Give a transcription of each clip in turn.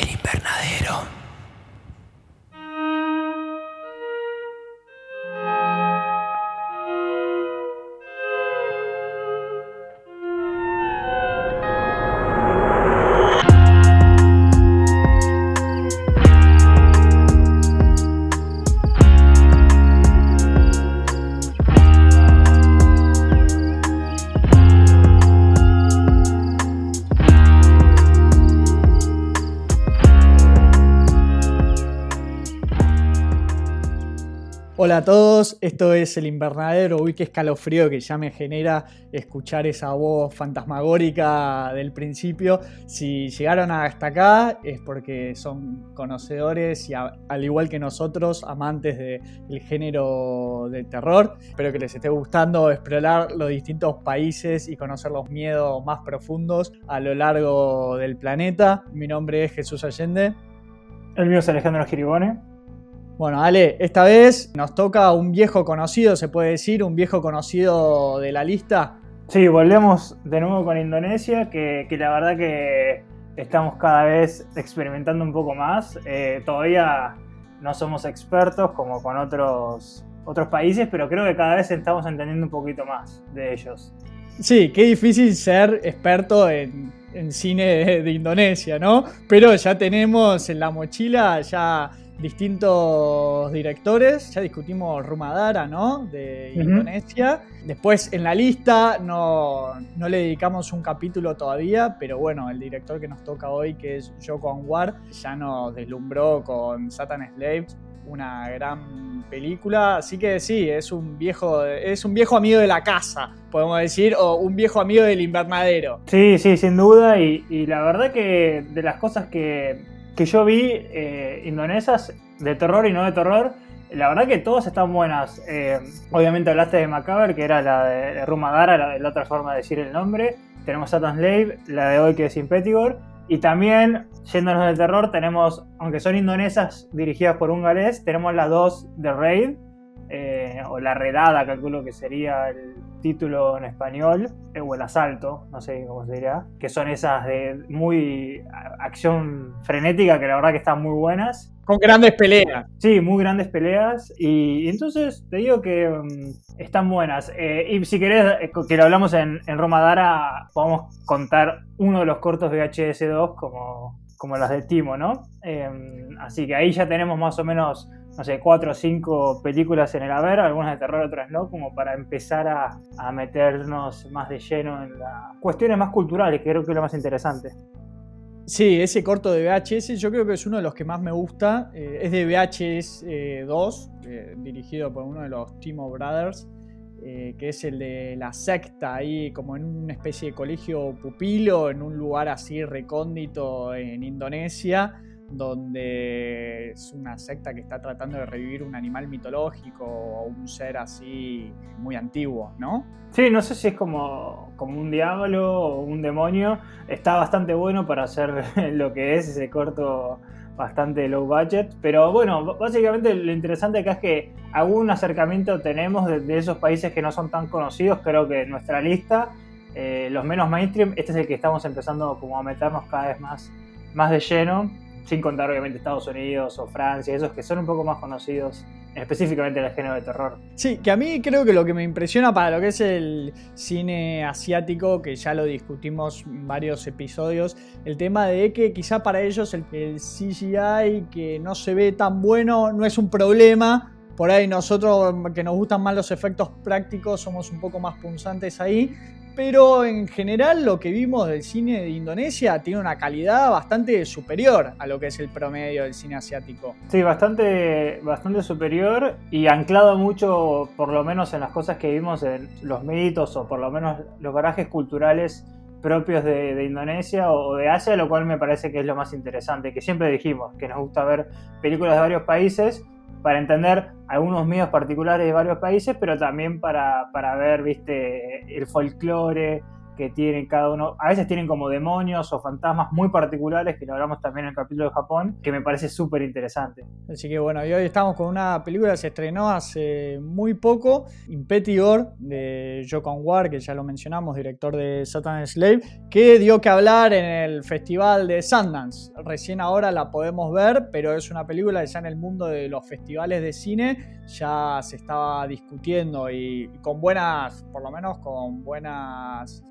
El invernadero. Hola a todos, esto es El Invernadero. Uy, qué escalofrío que ya me genera escuchar esa voz fantasmagórica del principio. Si llegaron hasta acá es porque son conocedores y al igual que nosotros, amantes del género de terror. Espero que les esté gustando explorar los distintos países y conocer los miedos más profundos a lo largo del planeta. Mi nombre es Jesús Allende. El mío es Alejandro Giribone. Bueno, Ale, esta vez nos toca un viejo conocido, se puede decir, un viejo conocido de la lista. Sí, volvemos de nuevo con Indonesia, que, la verdad que estamos cada vez experimentando un poco más. Eh, todavía no somos expertos como con otros, otros países, pero creo que cada vez estamos entendiendo un poquito más de ellos. Sí, qué difícil ser experto en, cine de Indonesia, ¿no? Pero ya tenemos en la mochila ya distintos directores. Ya discutimos Rumadara, ¿no? De Indonesia. Después en la lista no, no, le dedicamos un capítulo todavía, pero bueno, el director que nos toca hoy, que es Joko Anwar, ya nos deslumbró con Satan Slaves, una gran película. Así que sí, es un viejo, es un viejo amigo de la casa, podemos decir, o un viejo amigo del invernadero. Sí, sí, sin duda. Y, y la verdad que de las cosas que que yo vi eh, indonesas de terror y no de terror. La verdad que todas están buenas. Eh, obviamente hablaste de Macabre, que era la de, Rumadara, la, otra forma de decir el nombre. Tenemos Satan Slave, la de hoy que es Impetigore. Y también, yéndonos del terror, tenemos, aunque son indonesas dirigidas por un galés, tenemos las dos de Raid, eh, o La Redada, calculo que sería el título en español, eh, o El Asalto, no sé cómo se dirá, que son esas de muy acción frenética, que la verdad que están muy buenas. Con grandes peleas. Sí, muy grandes peleas. Y, entonces te digo que mm, están buenas. Eh, y si querés que lo hablamos en, en Roma Dara, podemos contar uno de los cortos de HS2 como, como los de Timo, ¿no? así que ahí ya tenemos más o menos no sé, cuatro o cinco películas en el haber, algunas de terror, otras no, como para empezar a, meternos más de lleno en las cuestiones más culturales, que creo que es lo más interesante. Sí, ese corto de VHS yo creo que es uno de los que más me gusta. Eh, es de VHS 2, eh, eh, dirigido por uno de los Timo Brothers, que es el de la secta, ahí como en una especie de colegio pupilo, en un lugar así recóndito en Indonesia donde es una secta que está tratando de revivir un animal mitológico o un ser así muy antiguo, ¿no? Sí, no sé si es como, como un diablo o un demonio. Está bastante bueno para hacer lo que es ese corto bastante low budget. Pero bueno, básicamente lo interesante acá es que algún acercamiento tenemos de, esos países que no son tan conocidos. Creo que en nuestra lista, eh, los menos mainstream, este es el que estamos empezando como a meternos cada vez más, más de lleno sin contar obviamente Estados Unidos o Francia, esos que son un poco más conocidos específicamente en el género de terror. Sí, que a mí creo que lo que me impresiona para lo que es el cine asiático, que ya lo discutimos en varios episodios, el tema de que quizá para ellos el, el CGI que no se ve tan bueno no es un problema, por ahí nosotros que nos gustan más los efectos prácticos somos un poco más punzantes ahí, pero en general lo que vimos del cine de Indonesia tiene una calidad bastante superior a lo que es el promedio del cine asiático. Sí, bastante, bastante superior y anclado mucho, por lo menos en las cosas que vimos en los mitos o por lo menos los garajes culturales propios de, de, Indonesia o de Asia, lo cual me parece que es lo más interesante, que siempre dijimos que nos gusta ver películas de varios países para entender algunos miedos particulares de varios países, pero también para, ver, viste, el folclore, que tienen cada uno. A veces tienen como demonios o fantasmas muy particulares, que lo hablamos también en el capítulo de Japón, que me parece súper interesante. Así que bueno, y hoy estamos con una película que se estrenó hace muy poco, Impetigor, de Jokon War, que ya lo mencionamos, director de Satan Slave, que dio que hablar en el festival de Sundance. Recién ahora la podemos ver, pero es una película que ya en el mundo de los festivales de cine ya se estaba discutiendo y con buenas, por lo menos con buenas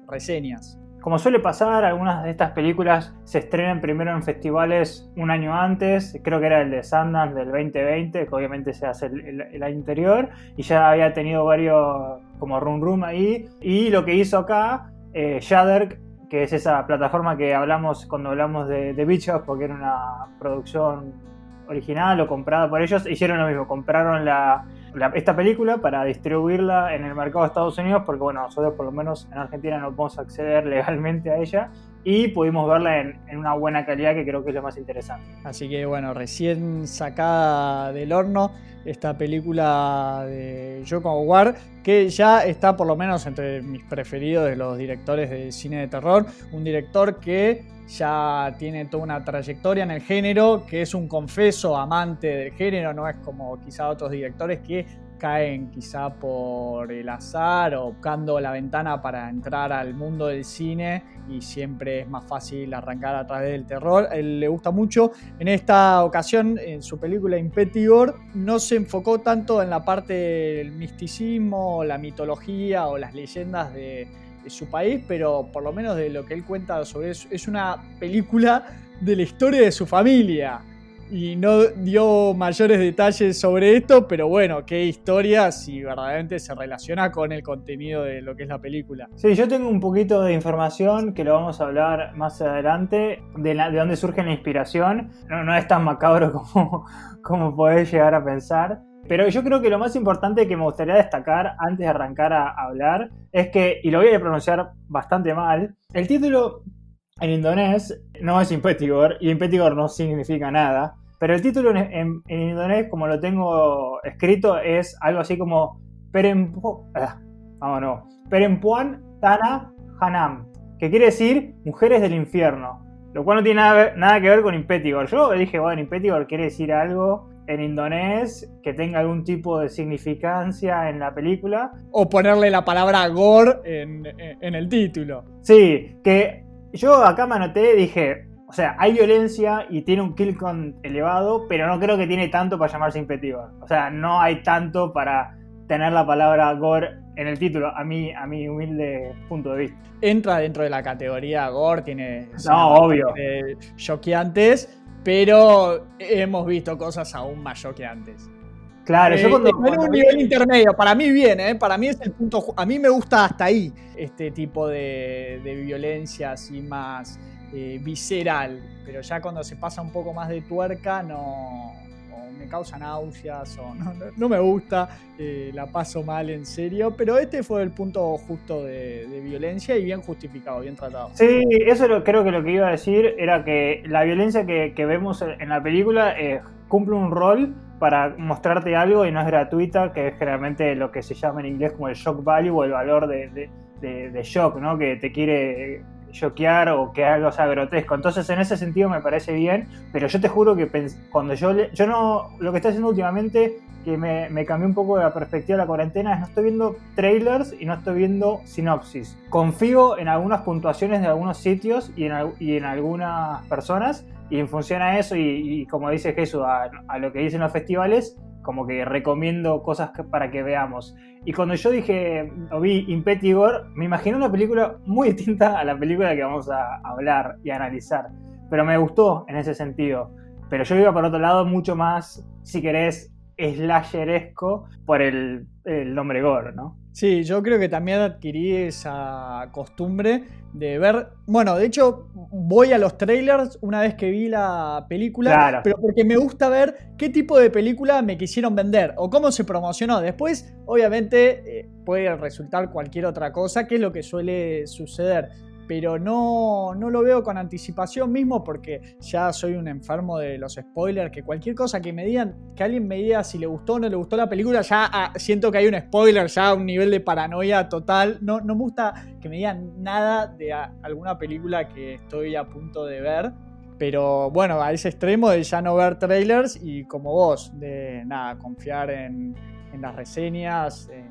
Como suele pasar, algunas de estas películas se estrenan primero en festivales un año antes, creo que era el de Sundance del 2020, que obviamente se hace el, año anterior, y ya había tenido varios como Room Room ahí, y lo que hizo acá, eh, Shudder, que es esa plataforma que hablamos cuando hablamos de, de Bichos, porque era una producción original o comprada por ellos, hicieron lo mismo, compraron la, esta película para distribuirla en el mercado de Estados Unidos, porque bueno, nosotros por lo menos en Argentina no podemos acceder legalmente a ella y pudimos verla en, una buena calidad que creo que es lo más interesante. Así que bueno, recién sacada del horno esta película de Joko War, que ya está por lo menos entre mis preferidos de los directores de cine de terror, un director que ya tiene toda una trayectoria en el género, que es un confeso amante del género, no es como quizá otros directores que caen quizá por el azar o buscando la ventana para entrar al mundo del cine y siempre es más fácil arrancar a través del terror. Él le gusta mucho. En esta ocasión, en su película Impetigor, no se enfocó tanto en la parte del misticismo, la mitología o las leyendas de su país, pero por lo menos de lo que él cuenta sobre eso, es una película de la historia de su familia. Y no dio mayores detalles sobre esto, pero bueno, qué historia si verdaderamente se relaciona con el contenido de lo que es la película. Sí, yo tengo un poquito de información que lo vamos a hablar más adelante, de, la, de dónde surge la inspiración. No, no es tan macabro como, como podés llegar a pensar. Pero yo creo que lo más importante que me gustaría destacar antes de arrancar a hablar es que, y lo voy a pronunciar bastante mal, el título en indonés no es Impetigor, y Impetigor no significa nada, pero el título en, indonés, como lo tengo escrito, es algo así como ah, Perempuan Tana Hanam, que quiere decir mujeres del infierno, lo cual no tiene nada, nada que ver con Impetigor. Yo dije, bueno, Impetigor quiere decir algo en indonés que tenga algún tipo de significancia en la película. O ponerle la palabra gore en, el título. Sí, que yo acá me anoté, dije, o sea, hay violencia y tiene un kill con elevado, pero no creo que tiene tanto para llamarse impetivo. O sea, no hay tanto para tener la palabra gore en el título, a mi, a mi humilde punto de vista. Entra dentro de la categoría gore, tiene... No, obvio. Choqueantes pero hemos visto cosas aún más choqueantes. Claro, yo eh, cuando, en un nivel intermedio, para mí viene, ¿eh? para mí es el punto, a mí me gusta hasta ahí este tipo de, violencia así más eh, visceral, pero ya cuando se pasa un poco más de tuerca no, me causa náuseas o no, me gusta, la paso mal en serio, pero este fue el punto justo de, violencia y bien justificado, bien tratado. Sí, eso creo que lo que iba a decir era que la violencia que, vemos en la película eh, cumple un rol para mostrarte algo y no es gratuita, que es generalmente lo que se llama en inglés como el shock value o el valor de, de shock, ¿no? que te quiere choquear o que algo sea grotesco. Entonces, en ese sentido me parece bien, pero yo te juro que cuando yo, yo no, lo que estoy haciendo últimamente, que me, me cambió un poco la perspectiva de la cuarentena, es no estoy viendo trailers y no estoy viendo sinopsis. Confío en algunas puntuaciones de algunos sitios y en, y en algunas personas, y en función a eso, y, como dice Jesús, a, a lo que dicen los festivales, como que recomiendo cosas para que veamos. Y cuando yo dije, o vi Impetigor, me imaginé una película muy distinta a la película que vamos a hablar y analizar. Pero me gustó en ese sentido. Pero yo iba por otro lado mucho más, si querés, slasheresco por el, el nombre Gore, ¿no? Sí, yo creo que también adquirí esa costumbre de ver. Bueno, de hecho, voy a los trailers una vez que vi la película, pero porque me gusta ver qué tipo de película me quisieron vender o cómo se promocionó. Después, obviamente, eh, puede resultar cualquier otra cosa, que es lo que suele suceder. Pero no, no lo veo con anticipación mismo porque ya soy un enfermo de los spoilers, que cualquier cosa que me digan, que alguien me diga si le gustó o no le gustó la película, ya ah, siento que hay un spoiler, ya un nivel de paranoia total. No, no me gusta que me digan nada de alguna película que estoy a punto de ver. Pero bueno, a ese extremo de ya no ver trailers y como vos, de nada, confiar en, las reseñas, eh,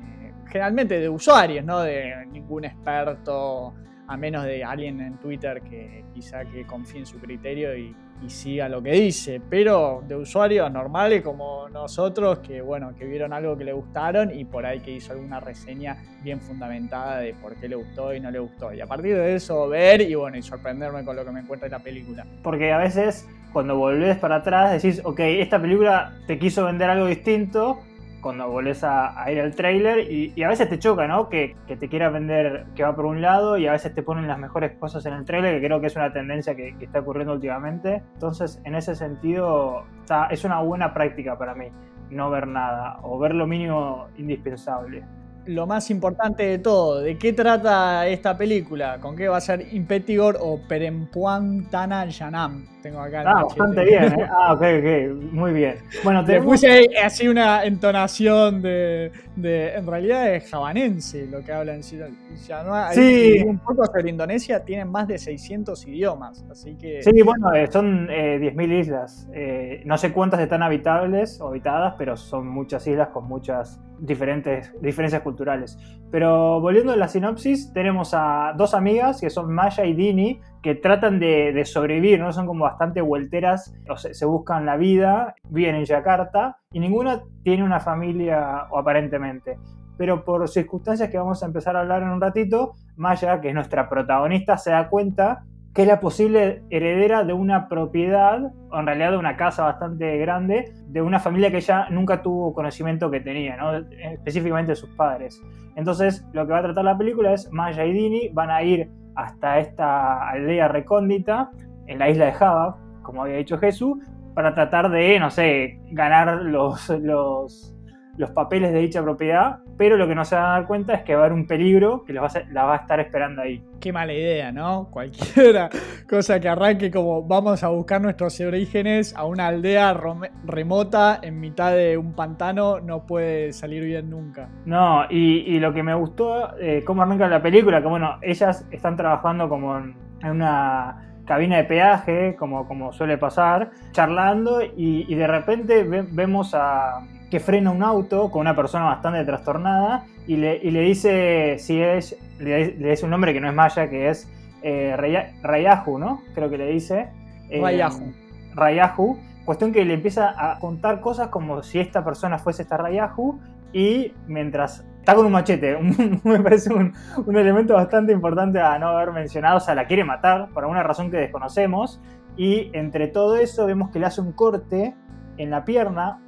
generalmente de usuarios, no de ningún experto a menos de alguien en Twitter que quizá que confíe en su criterio y, siga lo que dice, pero de usuarios normales como nosotros que bueno, que vieron algo que le gustaron y por ahí que hizo alguna reseña bien fundamentada de por qué le gustó y no le gustó. Y a partir de eso ver y bueno, y sorprenderme con lo que me encuentra en la película. Porque a veces cuando volvés para atrás decís, ok, esta película te quiso vender algo distinto, cuando volvés a, ir al trailer y, a veces te choca, ¿no? Que, te quiera vender que va por un lado y a veces te ponen las mejores cosas en el trailer, que creo que es una tendencia que, está ocurriendo últimamente. Entonces, en ese sentido, es una buena práctica para mí no ver nada o ver lo mínimo indispensable lo más importante de todo, ¿de qué trata esta película? ¿Con qué va a ser Impetigor o Perempuantana Yanam? Tengo acá. Ah, bastante bien, ¿eh? Ah, ok, ok, muy bien. Bueno, te puse así una entonación de, de, En realidad es javanense lo que hablan. sí. Un poco sobre Indonesia, tienen más de 600 idiomas, así que. Sí, bueno, eh, son eh, 10.000 islas. Eh, no sé cuántas están habitables o habitadas, pero son muchas islas con muchas diferentes diferencias culturales. Pero volviendo a la sinopsis, tenemos a dos amigas que son Maya y Dini, que tratan de, sobrevivir, ¿no? Son como bastante vuelteras, o se, buscan la vida, viven en Yakarta y ninguna tiene una familia, o aparentemente. Pero por circunstancias que vamos a empezar a hablar en un ratito, Maya, que es nuestra protagonista, se da cuenta que es la posible heredera de una propiedad, o en realidad de una casa bastante grande, de una familia que ella nunca tuvo conocimiento que tenía, ¿no? específicamente de sus padres. Entonces, lo que va a tratar la película es Maya y Dini van a ir hasta esta aldea recóndita en la isla de Java, como había dicho Jesús, para tratar de, no sé, ganar los, los, los papeles de dicha propiedad, pero lo que no se van a dar cuenta es que va a haber un peligro que la va a estar esperando ahí. Qué mala idea, ¿no? Cualquiera cosa que arranque como vamos a buscar nuestros orígenes a una aldea remota en mitad de un pantano no puede salir bien nunca. No, y, lo que me gustó, eh, cómo arranca la película, que bueno, ellas están trabajando como en una cabina de peaje, como, como suele pasar, charlando y, de repente vemos a que frena un auto con una persona bastante trastornada y le, dice si es, le, dice un nombre que no es Maya, que es eh, Rayahu, ¿no? Creo que le dice. Eh, Rayahu. Rayahu. Cuestión que le empieza a contar cosas como si esta persona fuese esta Rayahu y mientras está con un machete, me parece un, elemento bastante importante a no haber mencionado, o sea, la quiere matar por alguna razón que desconocemos y entre todo eso vemos que le hace un corte en la pierna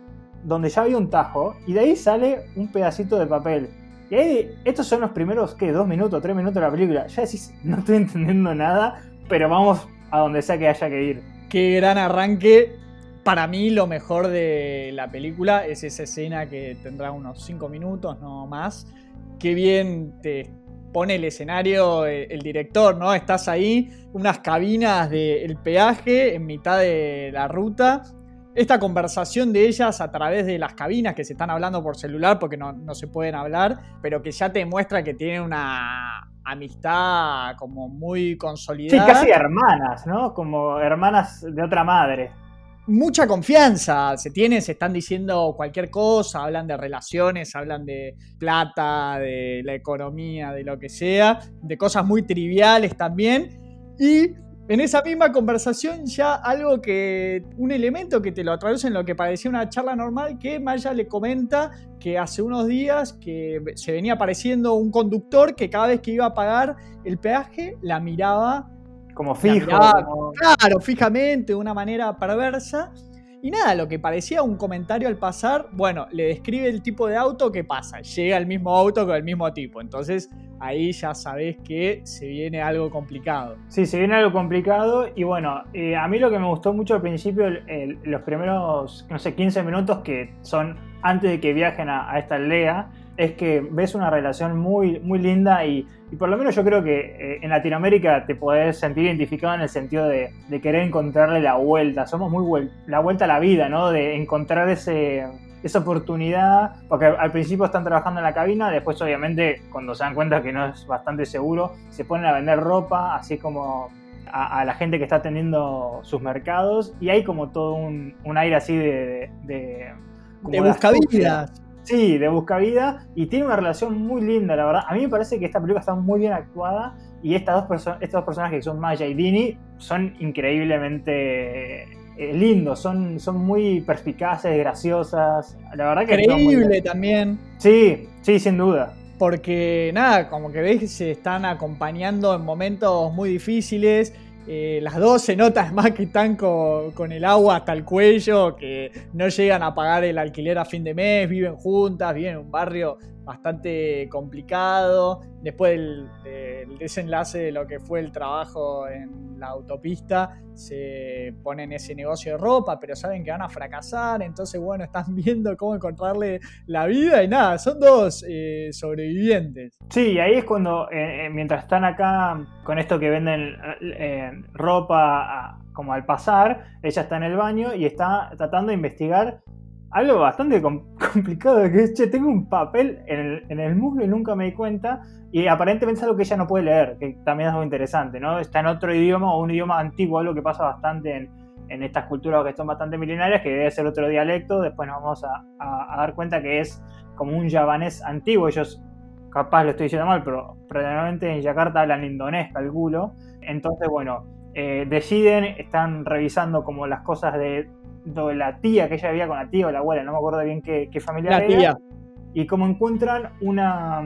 donde ya había un tajo y de ahí sale un pedacito de papel. Y ahí, estos son los primeros, ¿qué? Dos minutos, tres minutos de la película. Ya decís, no estoy entendiendo nada, pero vamos a donde sea que haya que ir. Qué gran arranque para mí lo mejor de la película es esa escena que tendrá unos 5 minutos, no más. Qué bien te pone el escenario eh, el, director, ¿no? Estás ahí, unas cabinas del peaje en mitad de la ruta. Esta conversación de ellas a través de las cabinas que se están hablando por celular porque no, no se pueden hablar, pero que ya te muestra que tienen una amistad como muy consolidada. Sí, casi hermanas, ¿no? Como hermanas de otra madre mucha confianza se tiene, se están diciendo cualquier cosa, hablan de relaciones, hablan de plata, de la economía, de lo que sea, de cosas muy triviales también. Y en esa misma conversación ya algo que, un elemento que te lo atraviesa en lo que parecía una charla normal, que Maya le comenta que hace unos días que se venía apareciendo un conductor que cada vez que iba a pagar el peaje la miraba como fijo. Claro, fijamente, de una manera perversa. Y nada, lo que parecía un comentario al pasar, bueno, le describe el tipo de auto que pasa. Llega el mismo auto con el mismo tipo. Entonces ahí ya sabes que se viene algo complicado. Sí, se viene algo complicado. Y bueno, eh, a mí lo que me gustó mucho al principio, los primeros, no sé, 15 minutos que son antes de que viajen a, esta aldea, es que ves una relación muy, muy linda y, por lo menos yo creo que eh, en Latinoamérica te podés sentir identificado en el sentido de, querer encontrarle la vuelta. Somos muy la vuelta a la vida, ¿no? De encontrar ese, esa oportunidad, porque al principio están trabajando en la cabina, después obviamente cuando se dan cuenta que no es bastante seguro, se ponen a vender ropa, así como a, la gente que está atendiendo sus mercados y hay como todo un, aire así de... De, de, buscavidas. Sí, de buscavida y tiene una relación muy linda, la verdad. A mí me parece que esta película está muy bien actuada y estas dos, estos dos personajes que son Maya y Dini son increíblemente eh, lindos, son, son muy perspicaces, graciosas. La verdad que... Creíble también. Sí, sí, sin duda porque nada, como que veis se están acompañando en momentos muy difíciles. Eh, las dos se nota más que están con, el agua hasta el cuello, que no llegan a pagar el alquiler a fin de mes, viven juntas, viven en un barrio bastante complicado. Después del, desenlace de lo que fue el trabajo en la autopista, se ponen ese negocio de ropa, pero saben que van a fracasar, entonces bueno, están viendo cómo encontrarle la vida y nada, son dos eh, sobrevivientes. Sí, ahí es cuando, eh, eh, mientras están acá con esto que venden ropa como al pasar, ella está en el baño y está tratando de investigar algo bastante complicado, que tengo un papel en el, en el, muslo y nunca me di cuenta, y aparentemente es algo que ella no puede leer, que también es algo interesante, ¿no? Está en otro idioma o un idioma antiguo, algo que pasa bastante en, en estas culturas que son bastante milenarias, que debe ser otro dialecto, después nos vamos a, dar cuenta que es como un javanés antiguo, ellos capaz lo estoy diciendo mal, pero probablemente en Yakarta hablan indonés, calculo, entonces bueno, eh, deciden, están revisando como las cosas de la tía que ella vivía con la tía o la abuela, no me acuerdo bien qué, familia la Tía. Y como encuentran una,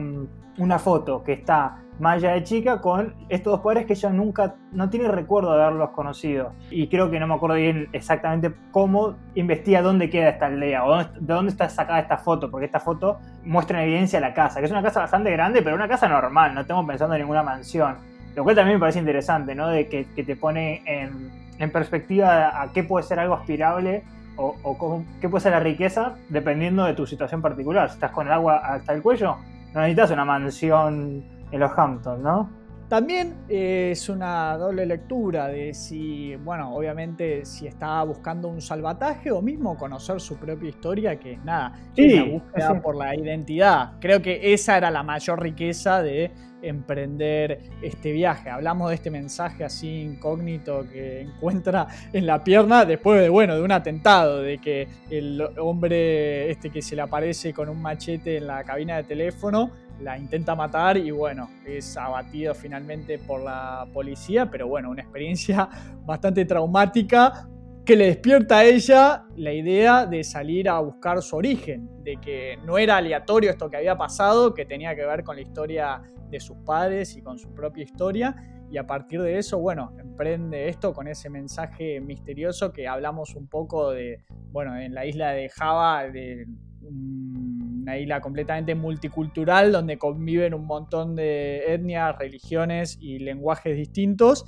una foto que está Maya de chica con estos dos padres que ella nunca, no tiene recuerdo de haberlos conocido. Y creo que no me acuerdo bien exactamente cómo investiga dónde queda esta aldea o de dónde está sacada esta foto, porque esta foto muestra en evidencia la casa, que es una casa bastante grande, pero una casa normal, no estamos pensando en ninguna mansión. Lo cual también me parece interesante, ¿no? De que, que te pone en, en perspectiva a qué puede ser algo aspirable o, qué puede ser la riqueza dependiendo de tu situación particular. Si estás con el agua hasta el cuello, no necesitas una mansión en los Hamptons, ¿no? También eh, es una doble lectura de si, bueno, obviamente si está buscando un salvataje o mismo conocer su propia historia, que nada, sí, la búsqueda por la identidad. Creo que esa era la mayor riqueza de emprender este viaje. Hablamos de este mensaje así incógnito que encuentra en la pierna después de, bueno, de un atentado, de que el hombre este que se le aparece con un machete en la cabina de teléfono la intenta matar y bueno, es abatido finalmente por la policía, pero bueno, una experiencia bastante traumática que le despierta a ella la idea de salir a buscar su origen, de que no era aleatorio esto que había pasado, que tenía que ver con la historia de sus padres y con su propia historia, y a partir de eso, bueno, emprende esto con ese mensaje misterioso que hablamos un poco de, bueno, en la isla de Java, de una isla completamente multicultural donde conviven un montón de etnias, religiones y lenguajes distintos.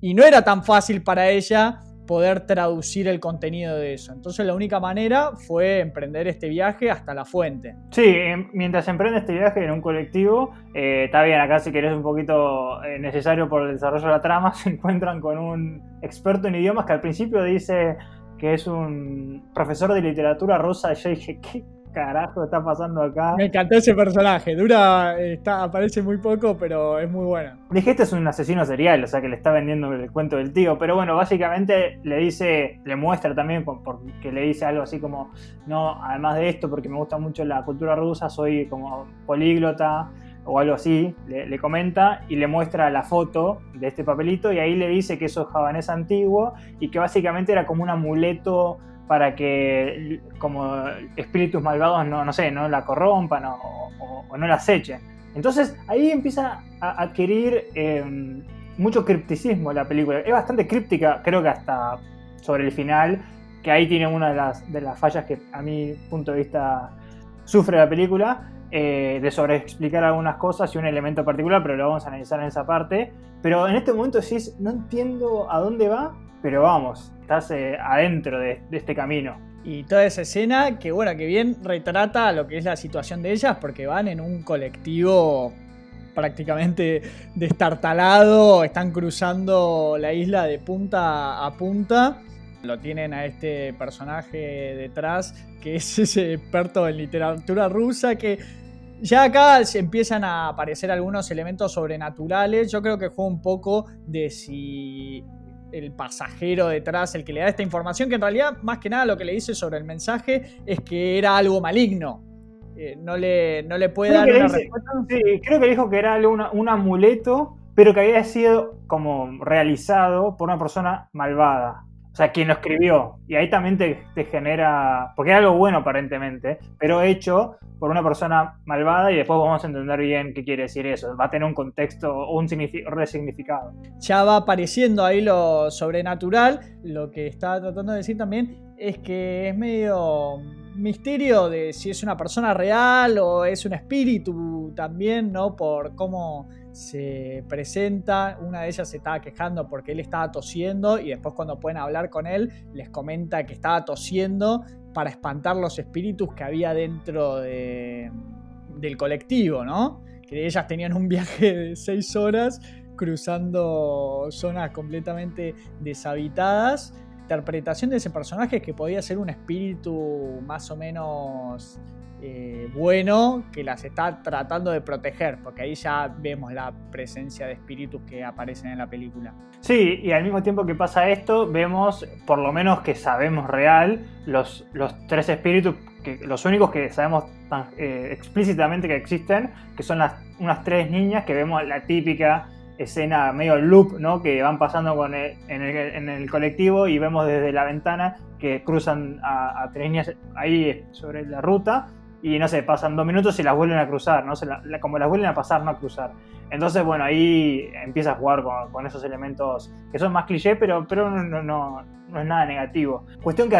Y no era tan fácil para ella poder traducir el contenido de eso. Entonces la única manera fue emprender este viaje hasta la fuente. Sí, em, mientras emprende este viaje en un colectivo, eh, está bien, acá si querés un poquito eh, necesario por el desarrollo de la trama, se encuentran con un experto en idiomas que al principio dice que es un profesor de literatura rusa. Y yo dije, ¿qué carajo está pasando acá? Me encantó ese personaje. Dura, está, aparece muy poco, pero es muy bueno. Dije, este es un asesino serial, o sea que le está vendiendo el cuento del tío. Pero bueno, básicamente le dice, le muestra también, porque le dice algo así como, no, además de esto, porque me gusta mucho la cultura rusa, soy como políglota o algo así, le, comenta y le muestra la foto de este papelito y ahí le dice que eso es javanés antiguo y que básicamente era como un amuleto para que como espíritus malvados no, no sé, no la corrompan o, no la acechen. Entonces ahí empieza a adquirir em, mucho cripticismo la película. Es bastante críptica, creo que hasta sobre el final, que ahí tiene una de las, de las fallas que a mi punto de vista sufre la película, eh, de sobreexplicar algunas cosas y un elemento particular, pero lo vamos a analizar en esa parte. Pero en este momento decís, no entiendo a dónde va, pero vamos, estás eh, adentro de, este camino. Y toda esa escena que, bueno, que bien retrata lo que es la situación de ellas, porque van en un colectivo prácticamente destartalado, están cruzando la isla de punta a punta. Lo tienen a este personaje detrás, que es ese experto en literatura rusa, que ya acá empiezan a aparecer algunos elementos sobrenaturales. Yo creo que juega un poco de si el pasajero detrás, el que le da esta información, que en realidad más que nada lo que le dice sobre el mensaje es que era algo maligno. Eh, no, le, no le puede dar una respuesta. Sí, creo que dijo que era un amuleto, pero que había sido como realizado por una persona malvada. O sea, quien lo escribió. Y ahí también te, te, genera. Porque era algo bueno aparentemente, pero hecho por una persona malvada y después vamos a entender bien qué quiere decir eso. Va a tener un contexto o un resignificado. Ya va apareciendo ahí lo sobrenatural. Lo que está tratando de decir también es que es medio misterio de si es una persona real o es un espíritu también, ¿no? Por cómo se presenta, una de ellas se estaba quejando porque él estaba tosiendo y después cuando pueden hablar con él les comenta que estaba tosiendo para espantar los espíritus que había dentro del colectivo, ¿no? Que ellas tenían un viaje de seis horas cruzando zonas completamente deshabitadas. Interpretación de ese personaje que podía ser un espíritu más o menos eh, bueno que las está tratando de proteger, porque ahí ya vemos la presencia de espíritus que aparecen en la película. Sí, y al mismo tiempo que pasa esto, vemos, por lo menos que sabemos real, los, los tres espíritus, que, los únicos que sabemos eh, explícitamente que existen, que son las, unas tres niñas que vemos la típica escena medio loop, ¿no? Que van pasando con en, el, colectivo y vemos desde la ventana que cruzan a, a tres niñas ahí sobre la ruta y no sé, pasan dos minutos y las vuelven a cruzar, ¿no? como las vuelven a pasar, no a cruzar. Entonces, bueno, ahí empieza a jugar con, esos elementos que son más cliché, pero, pero no, no, es nada negativo. Cuestión que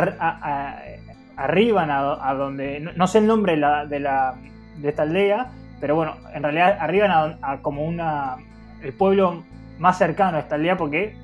arriban a, donde, no, sé el nombre de, la, de, la, de esta aldea, pero bueno, en realidad arriban a, como una, el pueblo más cercano a esta aldea porque,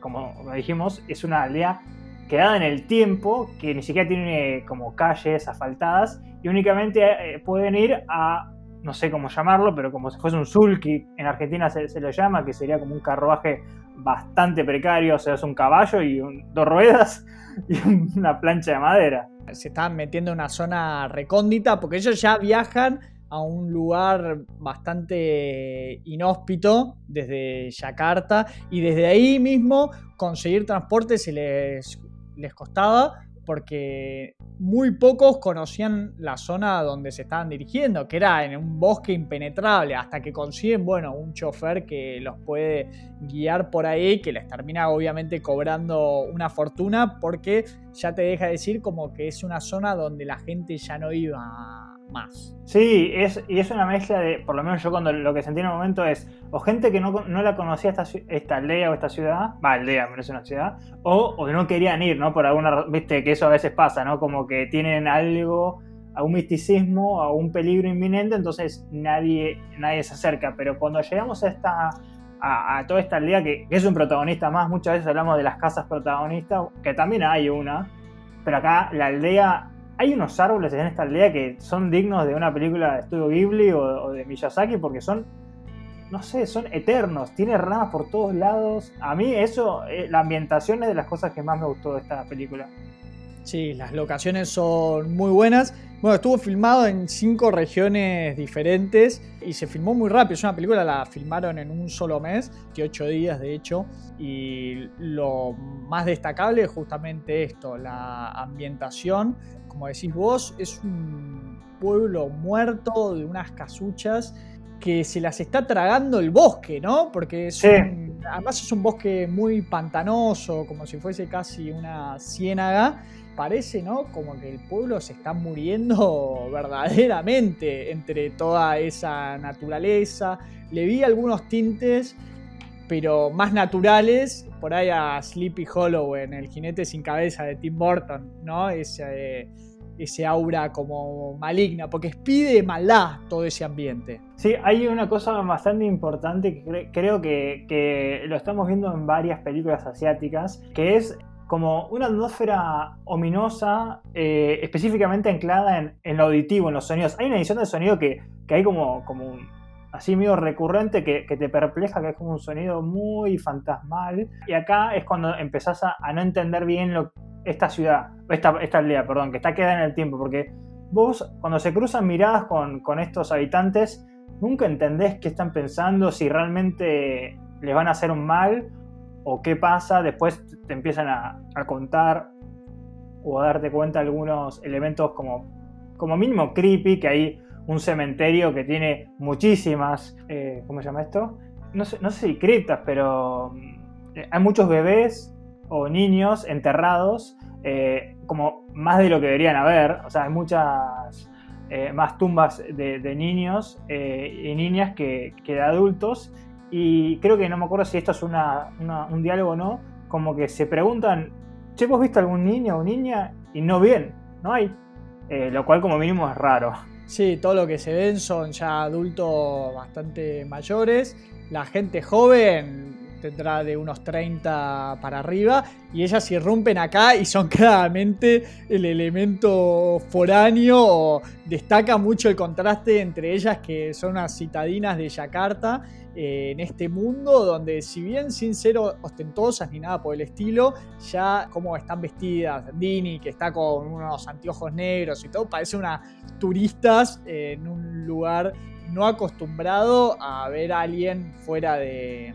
como dijimos, es una aldea quedada en el tiempo, que ni siquiera tiene como calles asfaltadas y únicamente eh, pueden ir a, no sé cómo llamarlo, pero como si fuese un sulky, en Argentina se, lo llama, que sería como un carruaje bastante precario, o sea, es un caballo y dos ruedas y una plancha de madera. Se están metiendo en una zona recóndita porque ellos ya viajan a un lugar bastante inhóspito desde Yakarta y desde ahí mismo conseguir transporte se les les costaba porque muy pocos conocían la zona donde se estaban dirigiendo, que era en un bosque impenetrable, hasta que consiguen, bueno, un chofer que los puede guiar por ahí, que les termina obviamente cobrando una fortuna, porque ya te deja decir como que es una zona donde la gente ya no iba más. Sí, es, y es una mezcla de, por lo menos yo cuando lo que sentí en el momento es, o gente que no, la conocía esta, esta aldea o esta ciudad, va, aldea, menos una ciudad, o, o no querían ir, ¿no? Por alguna, viste, que eso a veces pasa, ¿no? Como que tienen algo, a un misticismo, a un peligro inminente, entonces nadie, nadie se acerca, pero cuando llegamos a esta... A, toda esta aldea que es un protagonista más, muchas veces hablamos de las casas protagonistas, que también hay una, pero acá la aldea hay unos árboles en esta aldea que son dignos de una película de estudio Ghibli o, de Miyazaki porque son, no sé, son eternos, tiene ramas por todos lados. A mí eso, eh, la ambientación es de las cosas que más me gustó de esta película. Sí, las locaciones son muy buenas. Bueno, estuvo filmado en cinco regiones diferentes y se filmó muy rápido. Es una película, la filmaron en un solo mes, que ocho días de hecho. Y lo más destacable es justamente esto, la ambientación. Como decís vos, es un pueblo muerto de unas casuchas que se las está tragando el bosque, ¿no? Porque es además es un bosque muy pantanoso, como si fuese casi una ciénaga parece, ¿no? Como que el pueblo se está muriendo verdaderamente entre toda esa naturaleza. Le vi algunos tintes, pero más naturales, por ahí a Sleepy Hollow en El jinete sin cabeza de Tim Burton, ¿no? Ese, ese aura como maligna, porque pide maldad todo ese ambiente. Sí, hay una cosa bastante importante que creo que, que lo estamos viendo en varias películas asiáticas, que es como una atmósfera ominosa, eh, específicamente anclada en, en, lo auditivo, en los sonidos. Hay una edición de sonido que, que hay como, como un, así medio recurrente que, que, te perpleja, que es como un sonido muy fantasmal. Y acá es cuando empezás a, a no entender bien lo, esta ciudad, esta, esta, aldea, perdón, que está queda en el tiempo, porque vos cuando se cruzan miradas con, con estos habitantes, nunca entendés qué están pensando, si realmente les van a hacer un mal o qué pasa, después te empiezan a, a contar o a darte cuenta algunos elementos como, como mínimo creepy, que hay un cementerio que tiene muchísimas, eh, ¿cómo se llama esto? No sé, no sé si criptas, pero eh, hay muchos bebés o niños enterrados, eh, como más de lo que deberían haber, o sea, hay muchas eh, más tumbas de, niños y niñas que, de adultos, y creo que no me acuerdo si esto es una, un diálogo o no, como que se preguntan, che, ¿vos viste algún niño o niña? Y no bien, no hay. Lo cual como mínimo es raro. Sí, todo lo que se ven son ya adultos bastante mayores. La gente joven tendrá de unos 30 para arriba y ellas irrumpen acá y son claramente el elemento foráneo. Destaca mucho el contraste entre ellas que son unas citadinas de Yakarta en este mundo donde si bien sin ser ostentosas ni nada por el estilo, ya como están vestidas, Dini que está con unos anteojos negros y todo, parece una turistas eh, en un lugar no acostumbrado a ver a alguien fuera de,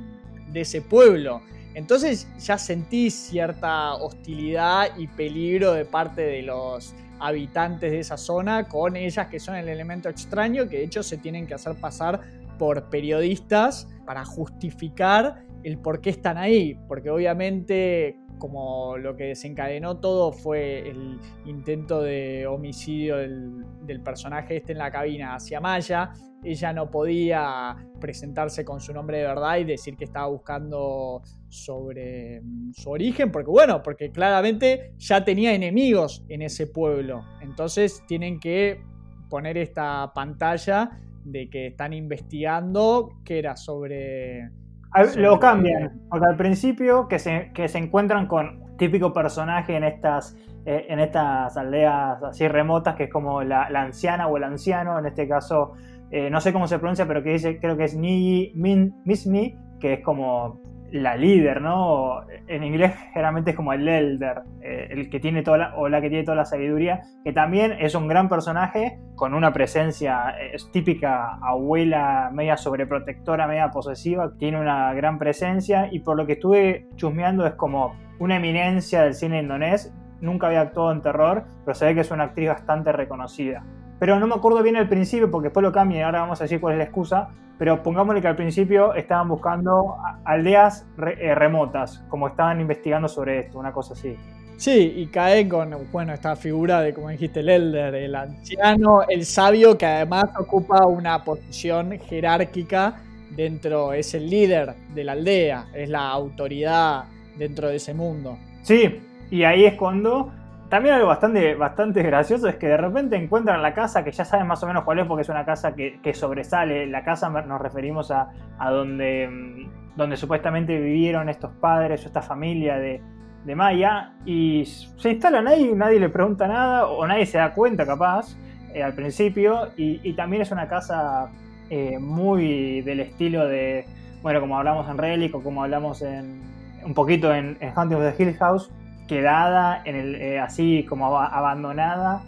de ese pueblo. Entonces ya sentí cierta hostilidad y peligro de parte de los habitantes de esa zona con ellas que son el elemento extraño que de hecho se tienen que hacer pasar por periodistas para justificar el por qué están ahí, porque obviamente como lo que desencadenó todo fue el intento de homicidio del, del, personaje este en la cabina hacia Maya, ella no podía presentarse con su nombre de verdad y decir que estaba buscando sobre su origen, porque bueno, porque claramente ya tenía enemigos en ese pueblo, entonces tienen que poner esta pantalla de que están investigando que era sobre... sobre lo cambian, porque al principio que se, que se encuentran con típico personaje en estas, eh, en estas aldeas así remotas, que es como la, la, anciana o el anciano, en este caso, eh, no sé cómo se pronuncia, pero que dice, creo que es Niji Min Mismi, que es como la líder, ¿no? En inglés generalmente es como el elder, eh, el que tiene toda la, o la que tiene toda la sabiduría, que también es un gran personaje con una presencia es típica abuela, media sobreprotectora, media posesiva, tiene una gran presencia y por lo que estuve chusmeando es como una eminencia del cine indonés, nunca había actuado en terror, pero se ve que es una actriz bastante reconocida. Pero no me acuerdo bien al principio porque después lo cambian y ahora vamos a decir cuál es la excusa, pero pongámosle que al principio estaban buscando aldeas re eh, remotas, como estaban investigando sobre esto, una cosa así. Sí, y cae con, bueno, esta figura de, como dijiste, el elder, el anciano, el sabio, que además ocupa una posición jerárquica dentro, es el líder de la aldea, es la autoridad dentro de ese mundo. Sí, y ahí es cuando también algo bastante, bastante gracioso es que de repente encuentran la casa que ya saben más o menos cuál es porque es una casa que, sobresale. La casa nos referimos a, a donde, mm, donde, supuestamente vivieron estos padres o esta familia de, de, Maya. Y se instalan ahí, nadie le pregunta nada o nadie se da cuenta capaz eh, al principio. Y, también es una casa eh, muy del estilo de, bueno, como hablamos en Relic o como hablamos en, un poquito en, en of Hill House quedada, en el, eh, así como abandonada,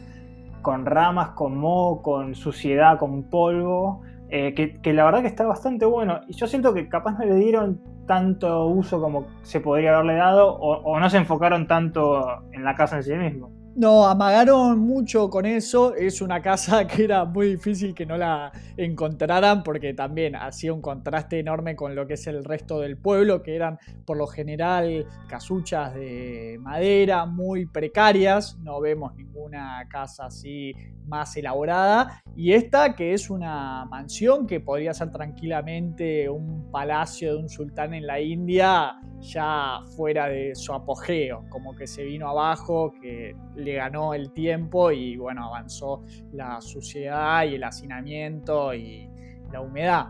con ramas, con moho, con suciedad, con polvo, eh, que, que, la verdad que está bastante bueno. Y yo siento que capaz no le dieron tanto uso como se podría haberle dado, o, o no se enfocaron tanto en la casa en sí mismo. No, amagaron mucho con eso. Es una casa que era muy difícil que no la encontraran porque también hacía un contraste enorme con lo que es el resto del pueblo, que eran por lo general casuchas de madera muy precarias. No vemos ninguna casa así más elaborada. Y esta que es una mansión que podría ser tranquilamente un palacio de un sultán en la India ya fuera de su apogeo, como que se vino abajo, que le ganó el tiempo y bueno, avanzó la suciedad y el hacinamiento y la humedad.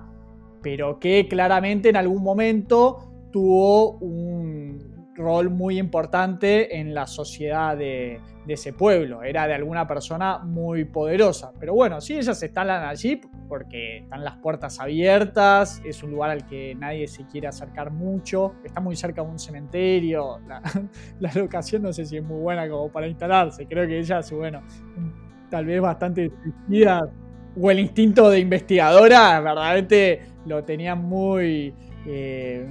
Pero que claramente en algún momento tuvo un rol muy importante en la sociedad de, ese pueblo. Era de alguna persona muy poderosa. Pero bueno, sí, ellas instalan allí porque están las puertas abiertas, es un lugar al que nadie se quiere acercar mucho, está muy cerca de un cementerio, la, la locación no sé si es muy buena como para instalarse, creo que ellas, bueno, tal vez bastante o el instinto de investigadora verdaderamente lo tenían muy... Eh,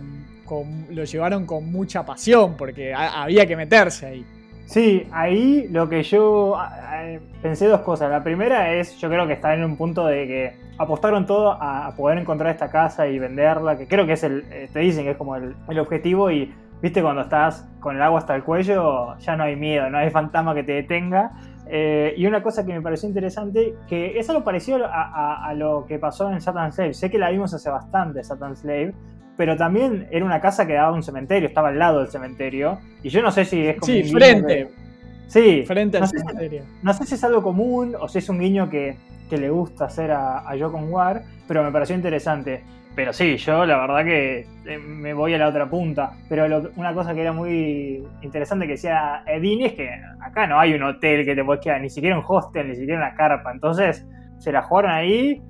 lo llevaron con mucha pasión porque había que meterse ahí. Sí, ahí lo que yo pensé dos cosas. La primera es, yo creo que está en un punto de que apostaron todo a poder encontrar esta casa y venderla, que creo que es el, eh, te dicen que es como el, objetivo y viste cuando estás con el agua hasta el cuello, ya no hay miedo, no hay fantasma que te detenga. Eh, y una cosa que me pareció interesante, que es algo parecido a, a, lo que pasó en Satan Slave. Sé que la vimos hace bastante, Satan Slave, pero también era una casa que daba un cementerio, estaba al lado del cementerio. Y yo no sé si es como. Sí, frente. Sí, frente al cementerio. no sé si es algo común o si es un guiño que, le gusta hacer a, a Jokon War, pero me pareció interesante. Pero sí, yo la verdad que eh, me voy a la otra punta. Pero una cosa que era muy interesante que decía Edini es que acá no hay un hotel que te puedes quedar, ni siquiera un hostel, ni siquiera una carpa. Entonces se la jugaron ahí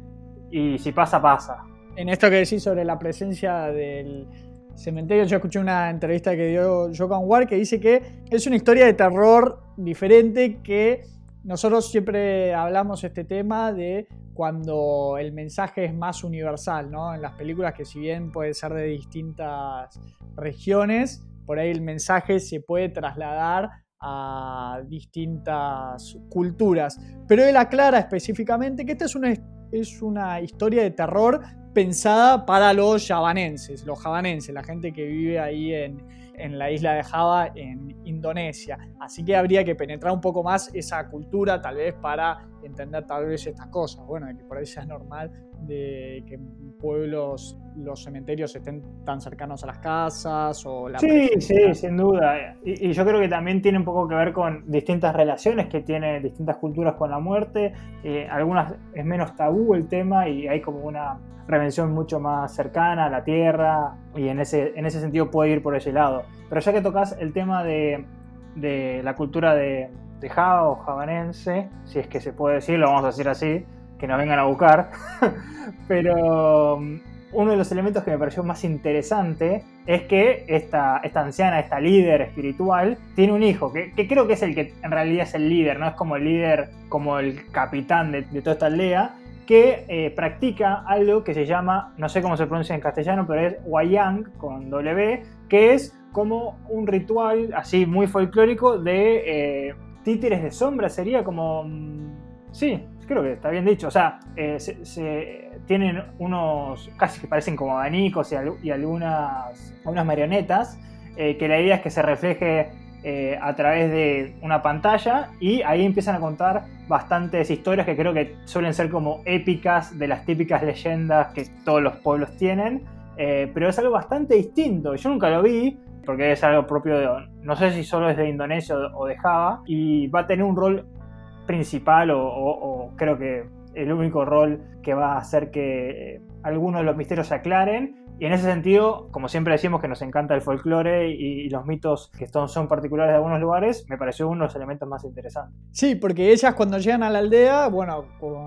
y si pasa, pasa en esto que decís sobre la presencia del cementerio, yo escuché una entrevista que dio Jokan Ward que dice que es una historia de terror diferente que nosotros siempre hablamos este tema de cuando el mensaje es más universal, ¿no? En las películas que si bien puede ser de distintas regiones, por ahí el mensaje se puede trasladar a distintas culturas. Pero él aclara específicamente que esta es una, es una historia de terror pensada para los javanenses, los javanenses, la gente que vive ahí en, en la isla de Java, en Indonesia. Así que habría que penetrar un poco más esa cultura, tal vez para entender tal vez estas cosas. Bueno, que por ahí sea normal de que pueblos los cementerios estén tan cercanos a las casas o la Sí, sí, sin duda. Y, yo creo que también tiene un poco que ver con distintas relaciones que tienen distintas culturas con la muerte. Eh, algunas es menos tabú el tema y hay como una prevención mucho más cercana a la tierra y en ese, en ese sentido puede ir por ese lado. Pero ya que tocas el tema de, de la cultura de, o javanense, si es que se puede decir, lo vamos a decir así, que nos vengan a buscar, pero um, uno de los elementos que me pareció más interesante es que esta, esta anciana, esta líder espiritual, tiene un hijo, que, creo que es el que en realidad es el líder, no es como el líder, como el capitán de, de toda esta aldea, que eh, practica algo que se llama, no sé cómo se pronuncia en castellano, pero es Wayang con W, que es como un ritual así muy folclórico de eh, títeres de sombra, sería como... Mm, sí, creo que está bien dicho. O sea, eh, tienen unos casi que parecen como abanicos y, algunas, algunas marionetas, que la idea es que se refleje eh, a través de una pantalla y ahí empiezan a contar bastantes historias que creo que suelen ser como épicas de las típicas leyendas que todos los pueblos tienen, eh, pero es algo bastante distinto. Yo nunca lo vi porque es algo propio de, no sé si solo es de Indonesia o de Java y va a tener un rol principal o creo que el único rol que va a hacer que eh, algunos de los misterios se aclaren y en ese sentido, como siempre decimos que nos encanta el folclore y, los mitos que son, particulares de algunos lugares, me pareció uno de los elementos más interesantes. Sí, porque ellas cuando llegan a la aldea, bueno,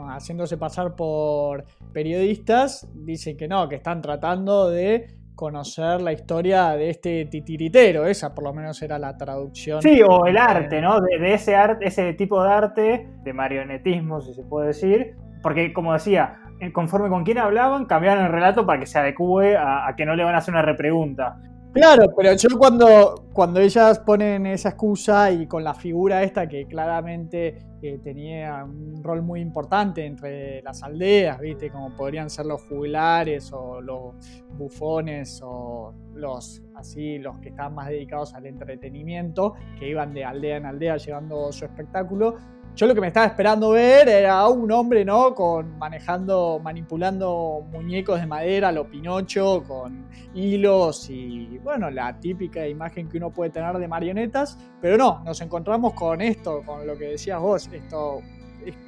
haciéndose pasar por periodistas, dicen que no, que están tratando de conocer la historia de este titiritero, esa por lo menos era la traducción. Sí, o el arte, ¿no? De, ese arte, ese tipo de arte, de marionetismo, si se puede decir, porque como decía, eh, conforme con quién hablaban, cambiaron el relato para que se adecue a, que no le van a hacer una repregunta. Claro, pero yo cuando, cuando ellas ponen esa excusa y con la figura esta que claramente eh, tenía un rol muy importante entre las aldeas, ¿viste? Como podrían ser los jugulares o los bufones o los así los que estaban más dedicados al entretenimiento, que iban de aldea en aldea llevando su espectáculo. Yo lo que me estaba esperando ver era un hombre, ¿no? Con manejando, manipulando muñecos de madera, lo Pinocho, con hilos y, bueno, la típica imagen que uno puede tener de marionetas. Pero no, nos encontramos con esto, con lo que decías vos, esto,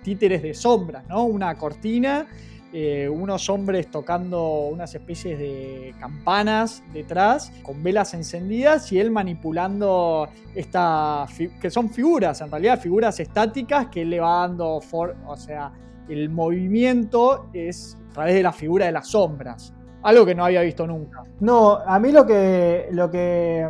títeres de sombras, ¿no? Una cortina eh, unos hombres tocando unas especies de campanas detrás, con velas encendidas, y él manipulando esta, que son figuras, en realidad figuras estáticas que él le va dando, o sea, el movimiento es a través de la figura de las sombras. Algo que no había visto nunca. No, a mí lo que, lo que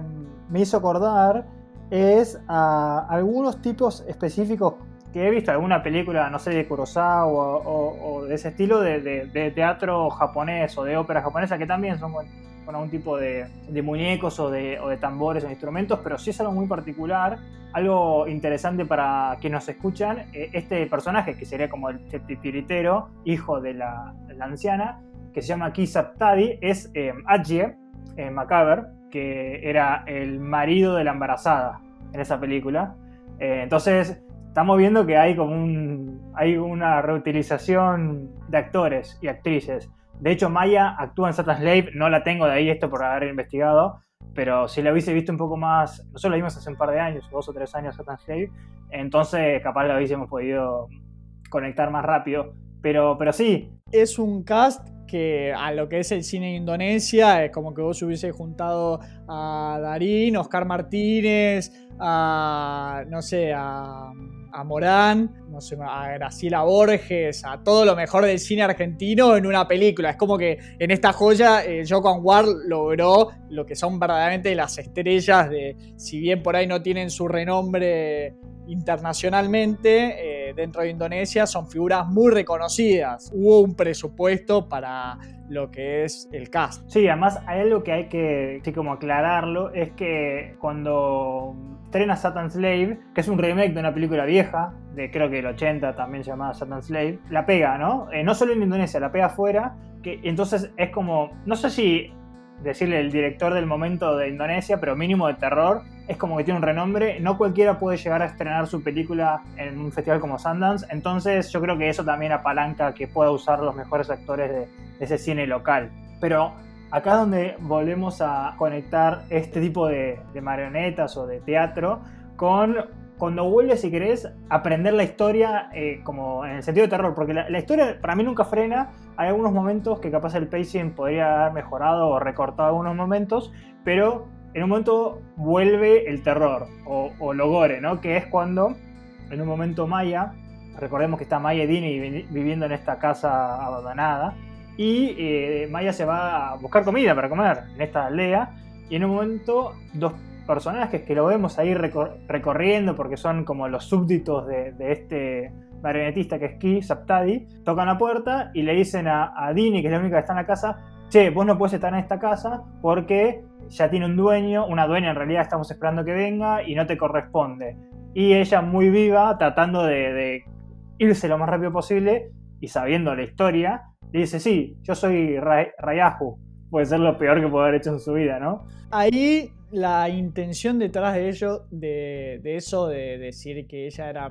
me hizo acordar es a algunos tipos específicos que he visto alguna película, no sé, de Kurosawa o, de ese estilo de, teatro japonés o de ópera japonesa, que también son con, algún tipo de, muñecos o de, tambores o instrumentos, pero sí es algo muy particular, algo interesante para quienes nos escuchan. Eh, este personaje, que sería como el titiritero, hijo de la, anciana, que se llama Kisaptadi, es eh, Ajie eh, Macaber, que era el marido de la embarazada en esa película. Eh, entonces, estamos viendo que hay como un, hay una reutilización de actores y actrices. De hecho, Maya actúa en Satan's Slave, no la tengo de ahí esto por haber investigado, pero si la hubiese visto un poco más, nosotros la vimos hace un par de años, dos o tres años Satan's Slave, entonces capaz la hubiésemos podido conectar más rápido. Pero, pero sí. Es un cast a lo que es el cine de Indonesia es como que vos hubiese juntado a Darín, Oscar Martínez, a no sé, a Morán, no sé, a Graciela Borges, a todo lo mejor del cine argentino en una película. Es como que en esta joya eh, Joko logró lo que son verdaderamente las estrellas de, si bien por ahí no tienen su renombre internacionalmente, eh, dentro de Indonesia son figuras muy reconocidas. Hubo un presupuesto para lo que es el cast. Sí, además hay algo que hay que, sí, como aclararlo, es que cuando estrena Satan Slave, que es un remake de una película vieja, de creo que el 80 también llamada Satan Slave, la pega, ¿no? Eh, no solo en Indonesia, la pega afuera, que entonces es como, no sé si decirle el director del momento de Indonesia, pero mínimo de terror, es como que tiene un renombre, no cualquiera puede llegar a estrenar su película en un festival como Sundance, entonces yo creo que eso también apalanca que pueda usar los mejores actores de, ese cine local. Pero acá es donde volvemos a conectar este tipo de, marionetas o de teatro con cuando vuelve, si querés, aprender la historia eh, como en el sentido de terror, porque la, historia para mí nunca frena, hay algunos momentos que capaz el pacing podría haber mejorado o recortado algunos momentos, pero en un momento vuelve el terror o, o lo gore, ¿no? Que es cuando en un momento Maya, recordemos que está Maya y Dini viviendo en esta casa abandonada, y eh, Maya se va a buscar comida para comer en esta aldea, y en un momento dos personajes que lo vemos ahí recorriendo porque son como los súbditos de, este marionetista que es Ki Saptadi, tocan la puerta y le dicen a, a Dini, que es la única que está en la casa, che, vos no puedes estar en esta casa porque ya tiene un dueño, una dueña en realidad estamos esperando que venga y no te corresponde. Y ella muy viva, tratando de, irse lo más rápido posible y sabiendo la historia, le dice, sí, yo soy Rayahu. Puede ser lo peor que puede haber hecho en su vida, ¿no? Ahí la intención detrás de ello, de, de eso, de decir que ella era...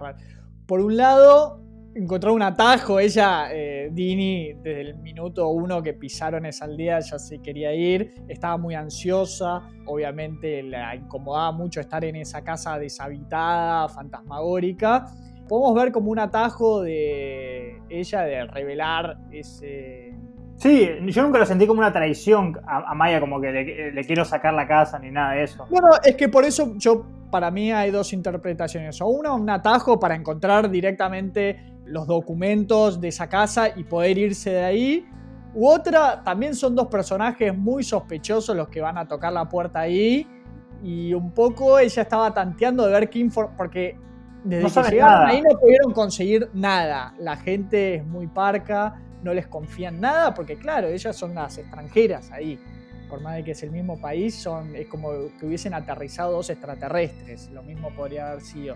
Por un lado, encontró un atajo. Ella, eh, Dini, desde el minuto uno que pisaron esa aldea, ya se quería ir. Estaba muy ansiosa. Obviamente la incomodaba mucho estar en esa casa deshabitada, fantasmagórica. Podemos ver como un atajo de ella de revelar ese. Sí, yo nunca lo sentí como una traición a, Maya, como que le, quiero sacar la casa ni nada de eso. Bueno, es que por eso yo, para mí hay dos interpretaciones. O una, un atajo para encontrar directamente los documentos de esa casa y poder irse de ahí. U otra, también son dos personajes muy sospechosos los que van a tocar la puerta ahí. Y un poco ella estaba tanteando de ver qué información. Porque desde que llegaron ahí no pudieron conseguir nada. La gente es muy parca, no les confían nada, porque claro, ellas son las extranjeras ahí. Por más de que es el mismo país, son, es como que hubiesen aterrizado dos extraterrestres. Lo mismo podría haber sido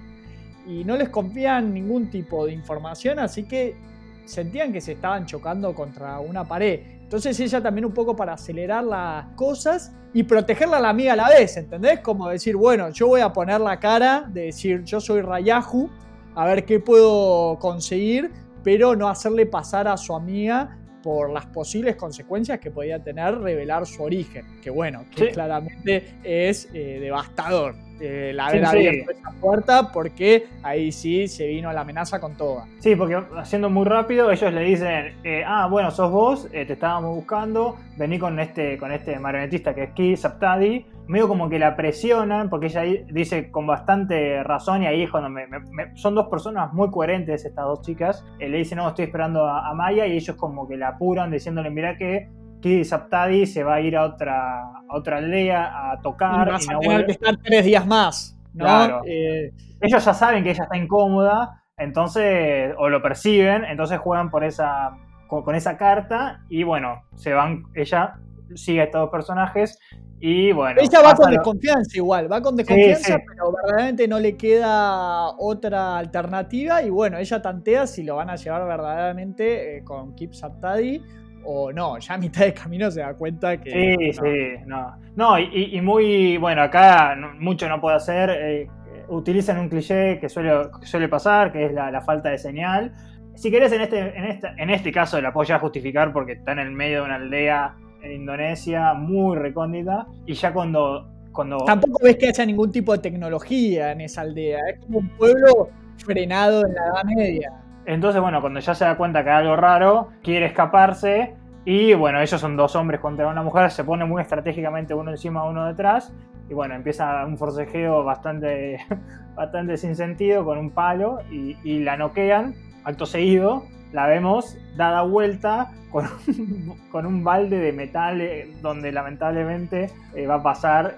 y no les confían ningún tipo de información, así que sentían que se estaban chocando contra una pared. Entonces ella también un poco para acelerar las cosas y protegerla a la amiga a la vez, ¿entendés? Como decir, bueno, yo voy a poner la cara de decir, yo soy Rayahu, a ver qué puedo conseguir, pero no hacerle pasar a su amiga por las posibles consecuencias que podía tener revelar su origen, que bueno, que claramente es eh, devastador. Eh, la haber abierto esa puerta porque ahí sí se vino la amenaza con toda. Sí, porque haciendo muy rápido, ellos le dicen, eh, ah, bueno, sos vos, eh, te estábamos buscando, vení con este, con este marionetista que es Ki Saptadi, medio como que la presionan, porque ella dice con bastante razón, y ahí es cuando me, son dos personas muy coherentes estas dos chicas, le dicen, no, estoy esperando a, Maya, y ellos como que la apuran diciéndole, mira que Ki Saptadi se va a ir a otra, otra aldea a tocar. Y, no a que estar tres días más. Claro. Eh, ellos ya saben que ella está incómoda, entonces, o lo perciben, entonces juegan por esa, con, esa carta y bueno, se van, ella sigue a estos dos personajes y bueno. Ella va con desconfianza igual, va con desconfianza, pero verdaderamente no le queda otra alternativa y bueno, ella tantea si lo van a llevar verdaderamente eh, con Kip Saptadi o no, ya a mitad de camino se da cuenta que... Sí, sí, no. No, y, muy, bueno, acá mucho no puede hacer, eh, utilizan un cliché que suele, suele pasar, que es la, falta de señal. Si querés, en este, en, este, en este caso la puedo ya justificar porque está en el medio de una aldea en Indonesia muy recóndita y ya cuando... cuando... Tampoco ves que haya ningún tipo de tecnología en esa aldea, es como un pueblo frenado en la Edad Media. Entonces, bueno, cuando ya se da cuenta que hay algo raro, quiere escaparse. Y bueno, ellos son dos hombres contra una mujer, se pone muy estratégicamente uno encima, uno detrás. Y bueno, empieza un forcejeo bastante, bastante sin sentido con un palo y, la noquean. Acto seguido, la vemos dada vuelta con un, balde de metal eh, donde lamentablemente eh, va a pasar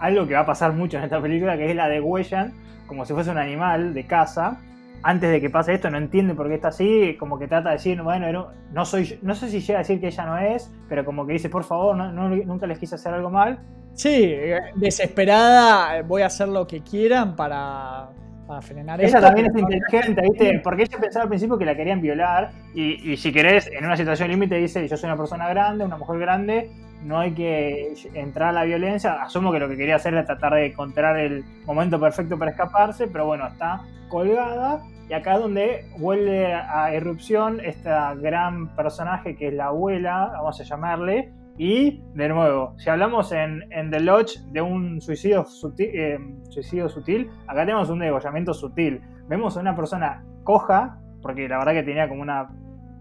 algo que va a pasar mucho en esta película, que es la de Huellan, como si fuese un animal de caza antes de que pase esto no entiende por qué está así, como que trata de decir, bueno, no, soy, no sé si llega a decir que ella no es, pero como que dice, por favor, no, nunca les quise hacer algo mal. Sí, desesperada, voy a hacer lo que quieran para, frenar ella también es inteligente, ¿viste? Porque ella pensaba al principio que la querían violar y, y si querés, en una situación límite dice, yo soy una persona grande, una mujer grande, no hay que entrar a la violencia. Asumo que lo que quería hacer era tratar de encontrar el momento perfecto para escaparse, pero bueno, está colgada. Y acá es donde vuelve a erupción esta gran personaje que es la abuela, vamos a llamarle. Y de nuevo, si hablamos en, The Lodge de un suicidio sutil, eh, suicidio sutil, acá tenemos un degollamiento sutil. Vemos a una persona coja, porque la verdad que tenía como una,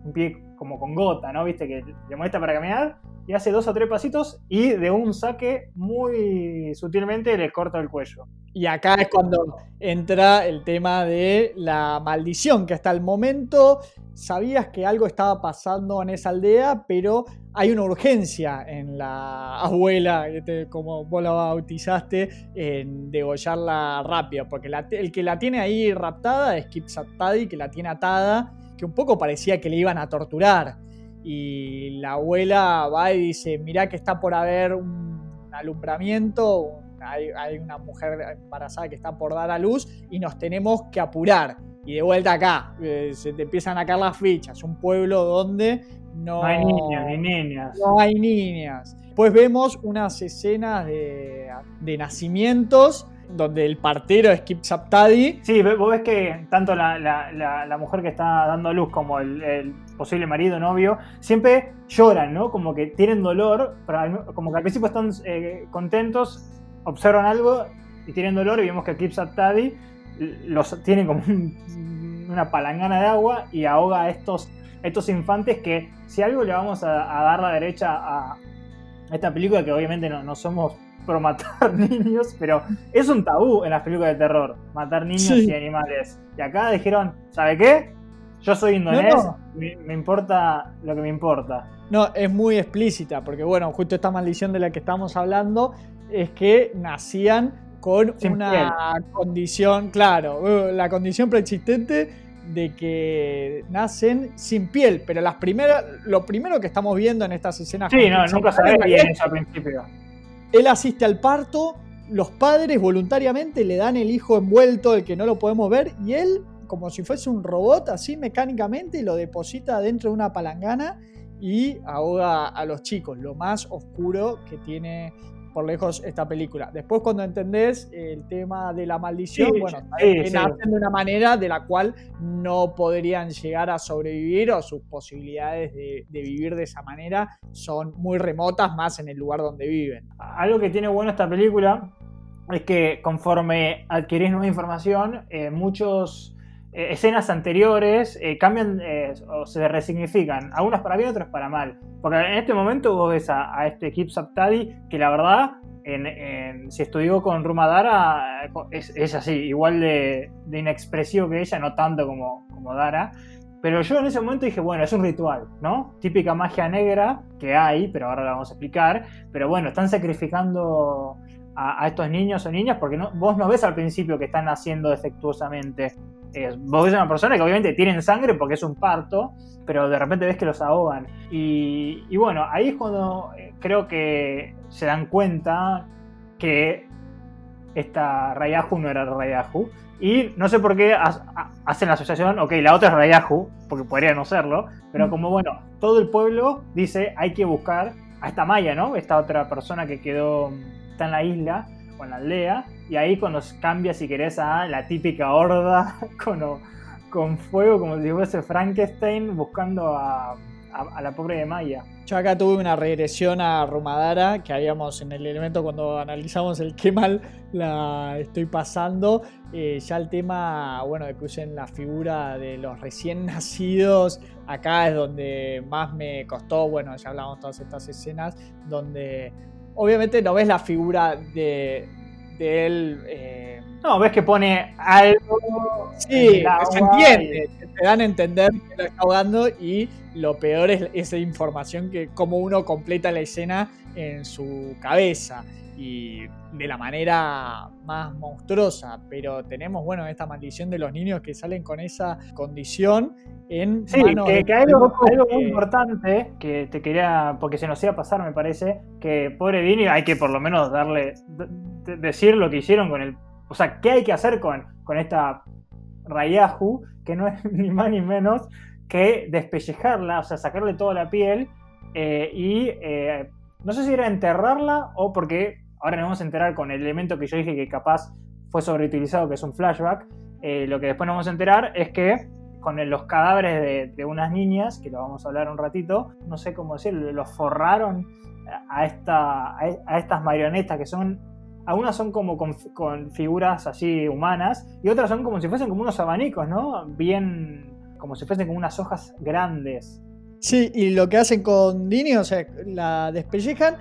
un pie como con gota, ¿no? Viste que le molesta para caminar y hace dos o tres pasitos y de un saque muy sutilmente le corta el cuello. Y acá es cuando entra el tema de la maldición, que hasta el momento sabías que algo estaba pasando en esa aldea, pero hay una urgencia en la abuela, como vos la bautizaste, en degollarla rápido, porque el que la tiene ahí raptada es Kip Sattadi, que la tiene atada, que un poco parecía que le iban a torturar y la abuela va y dice, mirá que está por haber un alumbramiento, hay, una mujer embarazada que está por dar a luz y nos tenemos que apurar. Y de vuelta acá, eh, se te empiezan a caer las fichas, un pueblo donde no, hay niñas ni niñas. No hay niñas. Pues vemos unas escenas de, de nacimientos donde el partero es Kip Saptadi. Sí, vos ves que tanto la, mujer que está dando a luz como el, posible marido, novio, siempre lloran, ¿no? Como que tienen dolor, pero como que al principio están eh, contentos, observan algo y tienen dolor y vemos que Kip Saptadi los tiene como una palangana de agua y ahoga a estos, estos infantes que si algo le vamos a, dar la derecha a esta película, que obviamente no, no somos por matar niños, pero es un tabú en las películas de terror, matar niños y animales. Y acá dijeron, ¿sabe qué? Yo soy indonés, Me, importa lo que me importa. No, es muy explícita, porque bueno, justo esta maldición de la que estamos hablando es que nacían con una condición, claro, uh, la condición preexistente de que nacen sin piel, pero las primeras, lo primero que estamos viendo en estas escenas. Sí, no, nunca sabés bien eso al principio él asiste al parto, los padres voluntariamente le dan el hijo envuelto, el que no lo podemos ver, y él, como si fuese un robot, así mecánicamente, lo deposita dentro de una palangana y ahoga a los chicos, lo más oscuro que tiene por lejos esta película. Después cuando entendés el tema de la maldición, bueno, nacen de una manera de la cual no podrían llegar a sobrevivir o sus posibilidades de, vivir de esa manera son muy remotas más en el lugar donde viven. Algo que tiene bueno esta película es que conforme adquirís nueva información, eh, muchos eh, escenas anteriores eh, cambian o se resignifican, algunas para bien, otras para mal. Porque en este momento vos ves a, este Kip Saptadi que la verdad, si estudió con Rumadara, es, es así, igual de, inexpresivo que ella, no tanto como, como Dara. Pero yo en ese momento dije, bueno, es un ritual, ¿no? Típica magia negra que hay, pero ahora la vamos a explicar. Pero bueno, están sacrificando a, estos niños o niñas porque no, vos no ves al principio que están naciendo defectuosamente. vos ves a una persona que obviamente tienen sangre porque es un parto, pero de repente ves que los ahogan. Y, bueno, ahí es cuando eh, creo que se dan cuenta que esta Rayahu no era Rayahu. Y no sé por qué hacen la asociación, ok, la otra es Rayahu, porque podría no serlo, pero mm. como bueno, todo el pueblo dice hay que buscar a esta Maya, ¿no? Esta otra persona que quedó está en la isla o en la aldea, y ahí cuando cambia, si querés, a la típica horda con, con fuego, como si fuese Frankenstein buscando a, la pobre de Maya. Yo acá tuve una regresión a Rumadara que habíamos en el elemento cuando analizamos el qué mal la estoy pasando. Eh, ya el tema, bueno, de que usen la figura de los recién nacidos, acá es donde más me costó, bueno, ya hablamos todas estas escenas, donde obviamente no ves la figura de, él. Eh, no, ves que pone algo. Sí, se entiende. Te dan a entender que lo está ahogando y lo peor es esa información que como uno completa la escena en su cabeza y de la manera más monstruosa, pero tenemos, bueno, esta maldición de los niños que salen con esa condición en sí, que, hay algo, muy importante que te quería, porque se nos iba a pasar, me parece, que pobre Dini hay que por lo menos darle, decir lo que hicieron con el, o sea, qué hay que hacer con, con esta Rayahu, que no es ni más ni menos que despellejarla, o sea, sacarle toda la piel eh, y eh, no sé si era enterrarla o porque ahora nos vamos a enterar con el elemento que yo dije que capaz fue sobreutilizado, que es un flashback. Eh, lo que después nos vamos a enterar es que con los cadáveres de, unas niñas, que lo vamos a hablar un ratito, no sé cómo decirlo, los forraron a, esta, a estas marionetas que son algunas son como con, figuras así humanas y otras son como si fuesen como unos abanicos, ¿no? Bien, como si fuesen como unas hojas grandes. Sí, y lo que hacen con Dini, o sea, la despellejan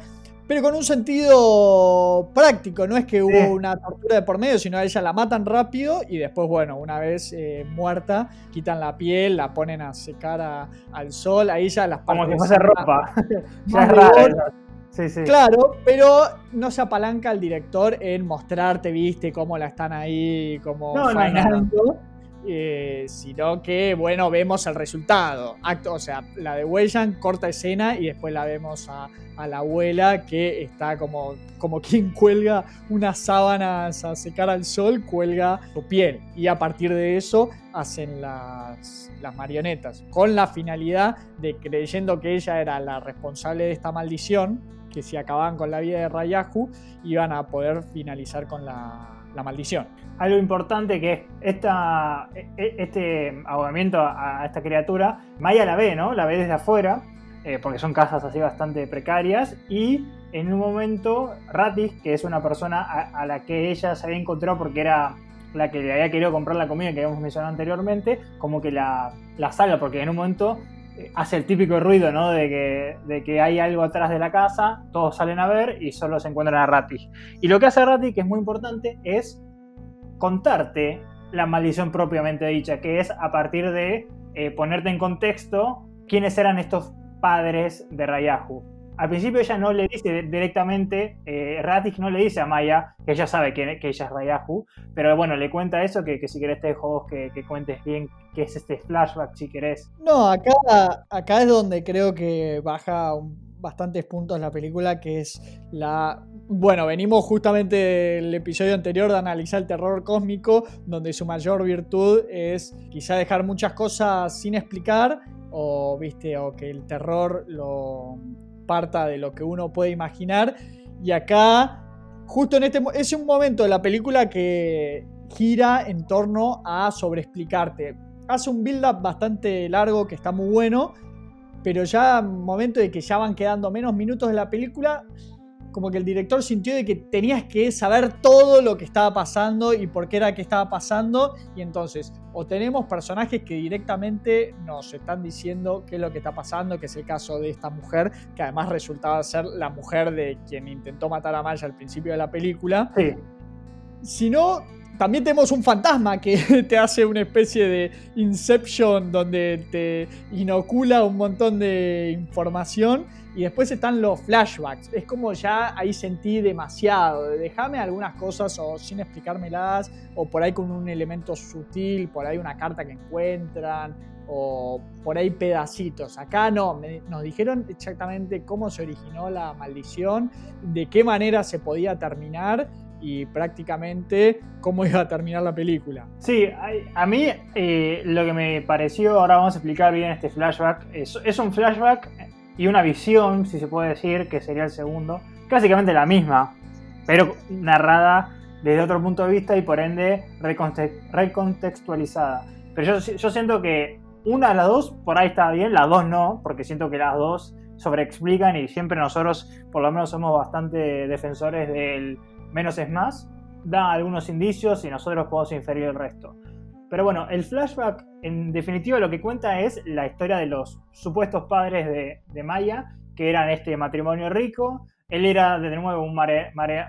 pero con un sentido práctico, no es que hubo una tortura de por medio, sino a ella la matan rápido y después, bueno, una vez eh, muerta, quitan la piel, la ponen a secar al sol, ahí ya las Como si fuese ropa. ya es raro. Sí, sí. Claro, pero no se apalanca el director en mostrarte, viste, cómo la están ahí, como no, eh, sino que, bueno, vemos el resultado. Acto, o sea, la de Weyan, corta escena, y después la vemos a, la abuela que está como, como quien cuelga unas sábanas a secar al sol, cuelga su piel. Y a partir de eso hacen las, las marionetas, con la finalidad de creyendo que ella era la responsable de esta maldición, que si acababan con la vida de Rayahu, iban a poder finalizar con la, la maldición. Algo importante que es esta, e, e, este ahogamiento a, esta criatura, Maya la ve, ¿no? La ve desde afuera, eh, porque son casas así bastante precarias, y en un momento Ratis, que es una persona a, la que ella se había encontrado porque era la que le había querido comprar la comida que habíamos mencionado anteriormente, como que la, la salva, porque en un momento hace el típico ruido, ¿no? De que, de que, hay algo atrás de la casa, todos salen a ver y solo se encuentran a Rati. Y lo que hace Rati, que es muy importante, es contarte la maldición propiamente dicha, que es a partir de eh, ponerte en contexto quiénes eran estos padres de Rayahu. Al principio ella no le dice directamente, eh, no le dice a Maya que ella sabe que, ella es Rayahu, pero bueno, le cuenta eso, que, si querés te dejo que, cuentes bien qué es este flashback, si querés. No, acá, acá es donde creo que baja bastantes puntos la película, que es la... Bueno, venimos justamente del episodio anterior de analizar el terror cósmico, donde su mayor virtud es quizá dejar muchas cosas sin explicar, o, viste, o que el terror lo parta de lo que uno puede imaginar. Y acá, justo en este es un momento de la película que gira en torno a sobreexplicarte. Hace un build-up bastante largo que está muy bueno, pero ya momento de que ya van quedando menos minutos de la película, como que el director sintió de que tenías que saber todo lo que estaba pasando y por qué era que estaba pasando. Y entonces, o tenemos personajes que directamente nos están diciendo qué es lo que está pasando, que es el caso de esta mujer, que además resultaba ser la mujer de quien intentó matar a Maya al principio de la película. Sí. Si no, también tenemos un fantasma que te hace una especie de Inception donde te inocula un montón de información y después están los flashbacks. Es como ya ahí sentí demasiado. Déjame algunas cosas o sin explicármelas o por ahí con un elemento sutil, por ahí una carta que encuentran o por ahí pedacitos. Acá no, nos dijeron exactamente cómo se originó la maldición, de qué manera se podía terminar y prácticamente cómo iba a terminar la película. Sí, a, mí eh, lo que me pareció, ahora vamos a explicar bien este flashback, es, es, un flashback y una visión, si se puede decir, que sería el segundo, básicamente la misma, pero narrada desde otro punto de vista y por ende recontextualizada. Pero yo, yo siento que una de las dos por ahí está bien, las dos no, porque siento que las dos sobreexplican y siempre nosotros por lo menos somos bastante defensores del menos es más, da algunos indicios y nosotros podemos inferir el resto. Pero bueno, el flashback en definitiva lo que cuenta es la historia de los supuestos padres de, Maya, que eran este matrimonio rico. Él era de nuevo un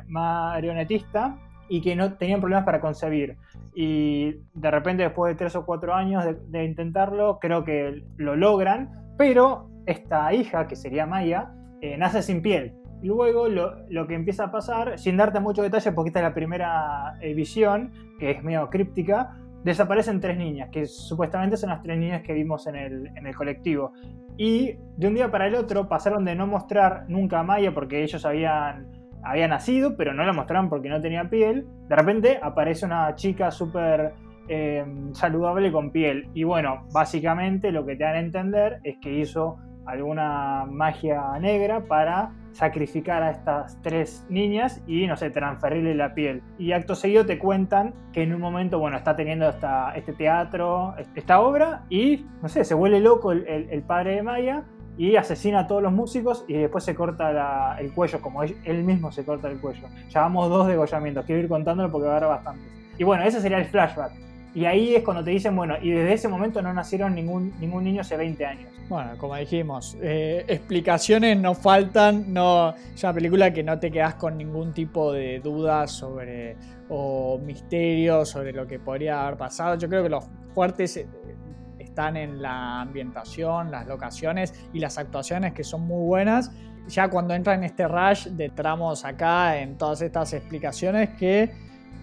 marionetista y que no tenían problemas para concebir. Y de repente después de tres o cuatro años de intentarlo, creo que lo logran, pero esta hija, que sería Maya, eh, nace sin piel. Luego lo, que empieza a pasar, sin darte mucho detalle porque esta es la primera eh, visión, que es medio críptica, desaparecen tres niñas, que supuestamente son las tres niñas que vimos en el, en el, colectivo. Y de un día para el otro pasaron de no mostrar nunca a Maya porque ellos habían, habían nacido, pero no la mostraron porque no tenía piel. De repente aparece una chica súper eh, saludable con piel. Y bueno, básicamente lo que te dan a entender es que hizo alguna magia negra para sacrificar a estas tres niñas y, no sé, transferirle la piel. Y acto seguido te cuentan que en un momento, bueno, está teniendo esta, este teatro, esta obra, y, no sé, se vuelve loco el, padre de Maya y asesina a todos los músicos y después se corta el cuello, como él, mismo se corta el cuello. Llevamos dos degollamientos, quiero ir contándolo porque va a haber bastantes. Y bueno, ese sería el flashback. Y ahí es cuando te dicen, bueno, y desde ese momento no nacieron ningún, ningún niño hace 20 años. Bueno, como dijimos, eh, explicaciones no faltan, no, es una película que no te quedas con ningún tipo de dudas sobre o misterio sobre lo que podría haber pasado. Yo creo que los fuertes eh, están en la ambientación, las locaciones y las actuaciones que son muy buenas. Ya cuando entra en este rush de tramos acá, en todas estas explicaciones que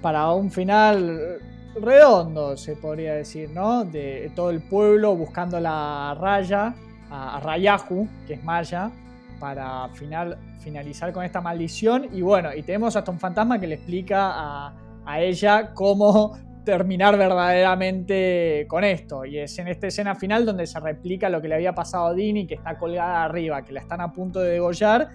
para un final redondo, se podría decir, ¿no? De todo el pueblo buscando la raya, a, Rayahu, que es Maya, para final, finalizar con esta maldición. Y bueno, y tenemos hasta un fantasma que le explica a, a ella cómo terminar verdaderamente con esto. Y es en esta escena final donde se replica lo que le había pasado a Dini, que está colgada arriba, que la están a punto de degollar.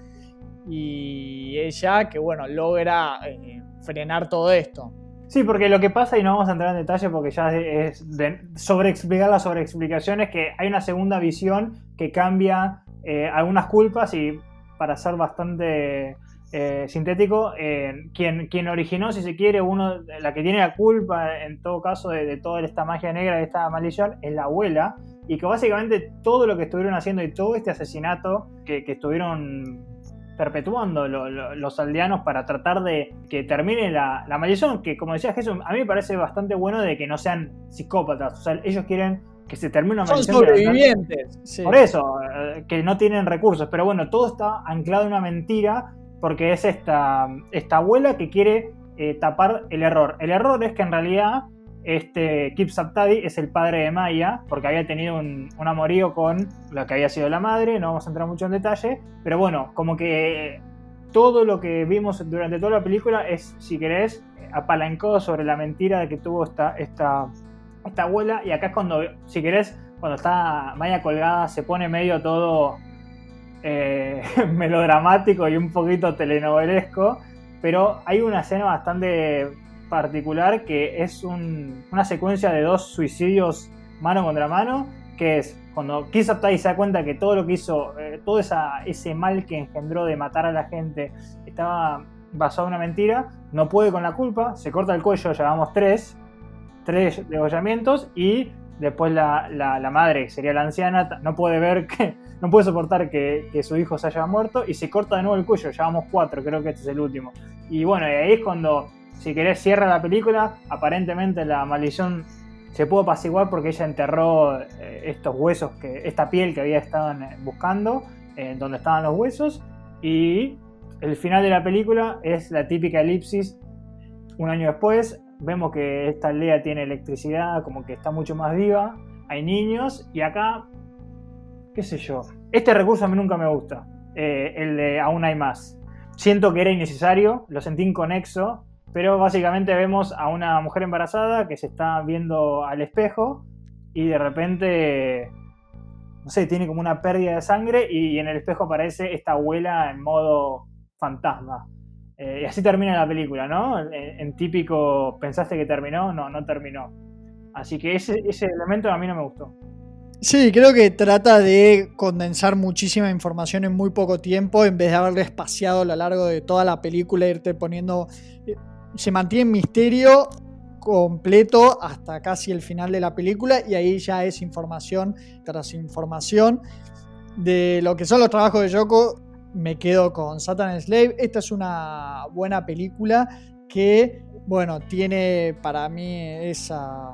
Y ella, que bueno, logra eh, frenar todo esto. Sí, porque lo que pasa, y no vamos a entrar en detalle porque ya es de sobreexplicar las sobreexplicaciones, que hay una segunda visión que cambia eh, algunas culpas y para ser bastante eh, sintético, eh, quien, quien originó, si se quiere, uno, la que tiene la culpa en todo caso de, toda esta magia negra, de esta maldición, es la abuela, y que básicamente todo lo que estuvieron haciendo y todo este asesinato que, que estuvieron perpetuando los aldeanos para tratar de que termine la, maldición, que como decía Jesús, a mí me parece bastante bueno de que no sean psicópatas, o sea, ellos quieren que se termine una maldición. Son sobrevivientes. Por eso, eh, que no tienen recursos, pero bueno, todo está anclado en una mentira porque es esta, esta abuela que quiere eh, tapar el error. El error es que en realidad este Kip Saptadi es el padre de Maya, porque había tenido un, amorío con lo que había sido la madre, no vamos a entrar mucho en detalle, pero bueno, como que todo lo que vimos durante toda la película es, si querés, apalancado sobre la mentira de que tuvo esta, esta, esta abuela, y acá es cuando, si querés, cuando está Maya colgada, se pone medio todo eh, melodramático y un poquito telenovelesco, pero hay una escena bastante particular que es una secuencia de dos suicidios mano contra mano que es cuando Kisaptai se da cuenta que todo lo que hizo, eh, todo ese mal que engendró de matar a la gente, estaba basado en una mentira, no puede con la culpa, se corta el cuello, llevamos tres, tres degollamientos y después la, madre, que sería la anciana, no puede ver que, no puede soportar que, su hijo se haya muerto y se corta de nuevo el cuello, llevamos cuatro, creo que este es el último. Y bueno, ahí es cuando, si querés, cierra la película, aparentemente la maldición se pudo apaciguar porque ella enterró eh, estos huesos, que, esta piel que había estado buscando, eh, donde estaban los huesos, y el final de la película es la típica elipsis. Un año después vemos que esta aldea tiene electricidad, como que está mucho más viva, hay niños y acá, qué sé yo, este recurso a mí nunca me gusta, eh, el de aún hay más. Siento que era innecesario, lo sentí inconexo, pero básicamente vemos a una mujer embarazada que se está viendo al espejo y de repente, no sé, tiene como una pérdida de sangre y en el espejo aparece esta abuela en modo fantasma. Eh, y así termina la película, ¿no? En, típico, ¿pensaste que terminó? No, no terminó. Así que ese, ese elemento a mí no me gustó. Sí, creo que trata de condensar muchísima información en muy poco tiempo en vez de haberle espaciado a lo largo de toda la película, irte poniendo... Se mantiene misterio completo hasta casi el final de la película y ahí ya es información tras información de lo que son los trabajos de Yoko me quedo con Satan Slave. Esta es una buena película que, bueno, tiene para mí esa...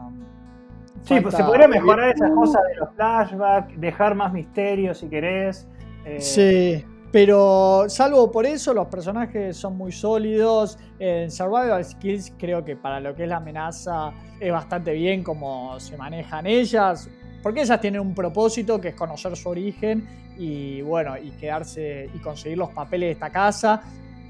Sí, pues se podría mejorar esa cosa de los flashbacks, dejar más misterio si querés. Eh. Sí, pero salvo por eso, los personajes son muy sólidos. En Survival Skills creo que para lo que es la amenaza es bastante bien como se manejan ellas. Porque ellas tienen un propósito que es conocer su origen y bueno, y quedarse y conseguir los papeles de esta casa.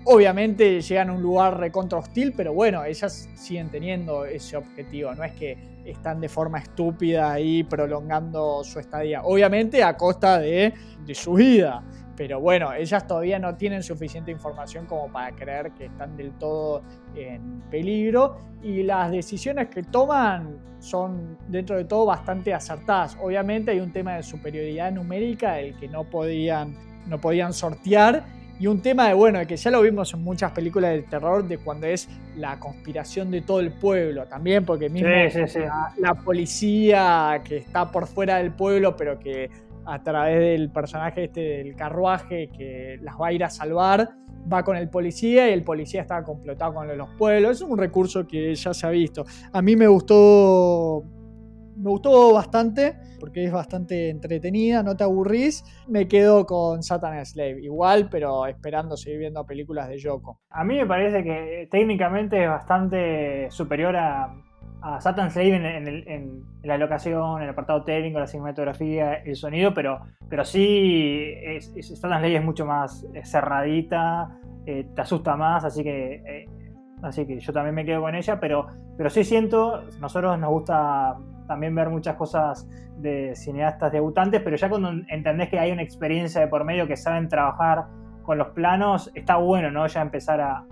Obviamente llegan a un lugar recontra hostil, pero bueno, ellas siguen teniendo ese objetivo. No es que están de forma estúpida ahí prolongando su estadía. Obviamente a costa de su vida. Pero bueno, ellas todavía no tienen suficiente información como para creer que están del todo en peligro y las decisiones que toman son dentro de todo bastante acertadas. Obviamente hay un tema de superioridad numérica el que no podían, no podían sortear y un tema de, bueno, de que ya lo vimos en muchas películas de terror, de cuando es la conspiración de todo el pueblo también, porque mismo la, policía que está por fuera del pueblo, pero que a través del personaje este del carruaje que las va a ir a salvar, va con el policía y el policía está complotado con los pueblos. Es un recurso que ya se ha visto. A mí me gustó. Me gustó bastante porque es bastante entretenida, no te aburrís. Me quedo con Satan Slave, igual, pero esperando seguir viendo películas de Yoko. A mí me parece que técnicamente es bastante superior a, a Satan Slave en, la locación, el apartado técnico, la cinematografía, el sonido, pero, pero sí, es, Slave es mucho más cerradita, eh, te asusta más, así que, eh, así que yo también me quedo con ella, pero, pero sí siento, nosotros nos gusta también ver muchas cosas de cineastas debutantes, pero ya cuando entendés que hay una experiencia de por medio que saben trabajar con los planos, está bueno, ¿no? Ya empezar a,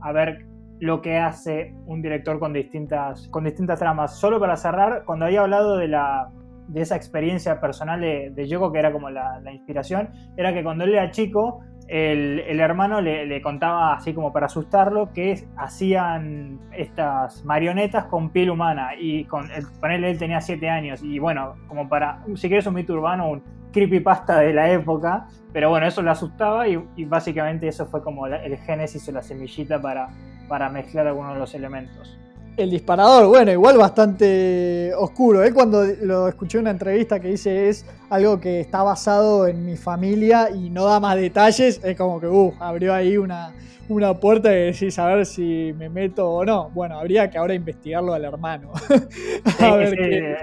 a ver lo que hace un director con distintas, con distintas tramas. Solo para cerrar, cuando había hablado de, la, de esa experiencia personal de, de Yoko, que era como la, inspiración, era que cuando él era chico, el, hermano le, contaba, así como para asustarlo, que hacían estas marionetas con piel humana. Y con, él, él tenía 7 años. Y bueno, como para, si quieres un mito urbano, un creepypasta de la época. Pero bueno, eso le asustaba y, básicamente eso fue como el génesis o la semillita para, para mezclar algunos de los elementos. El disparador, bueno, igual bastante oscuro. ¿eh? Cuando lo escuché en una entrevista que dice es algo que está basado en mi familia y no da más detalles, es como que, uh, abrió ahí una, una puerta y decís a ver si me meto o no. Bueno, habría que ahora investigarlo al hermano. a ver qué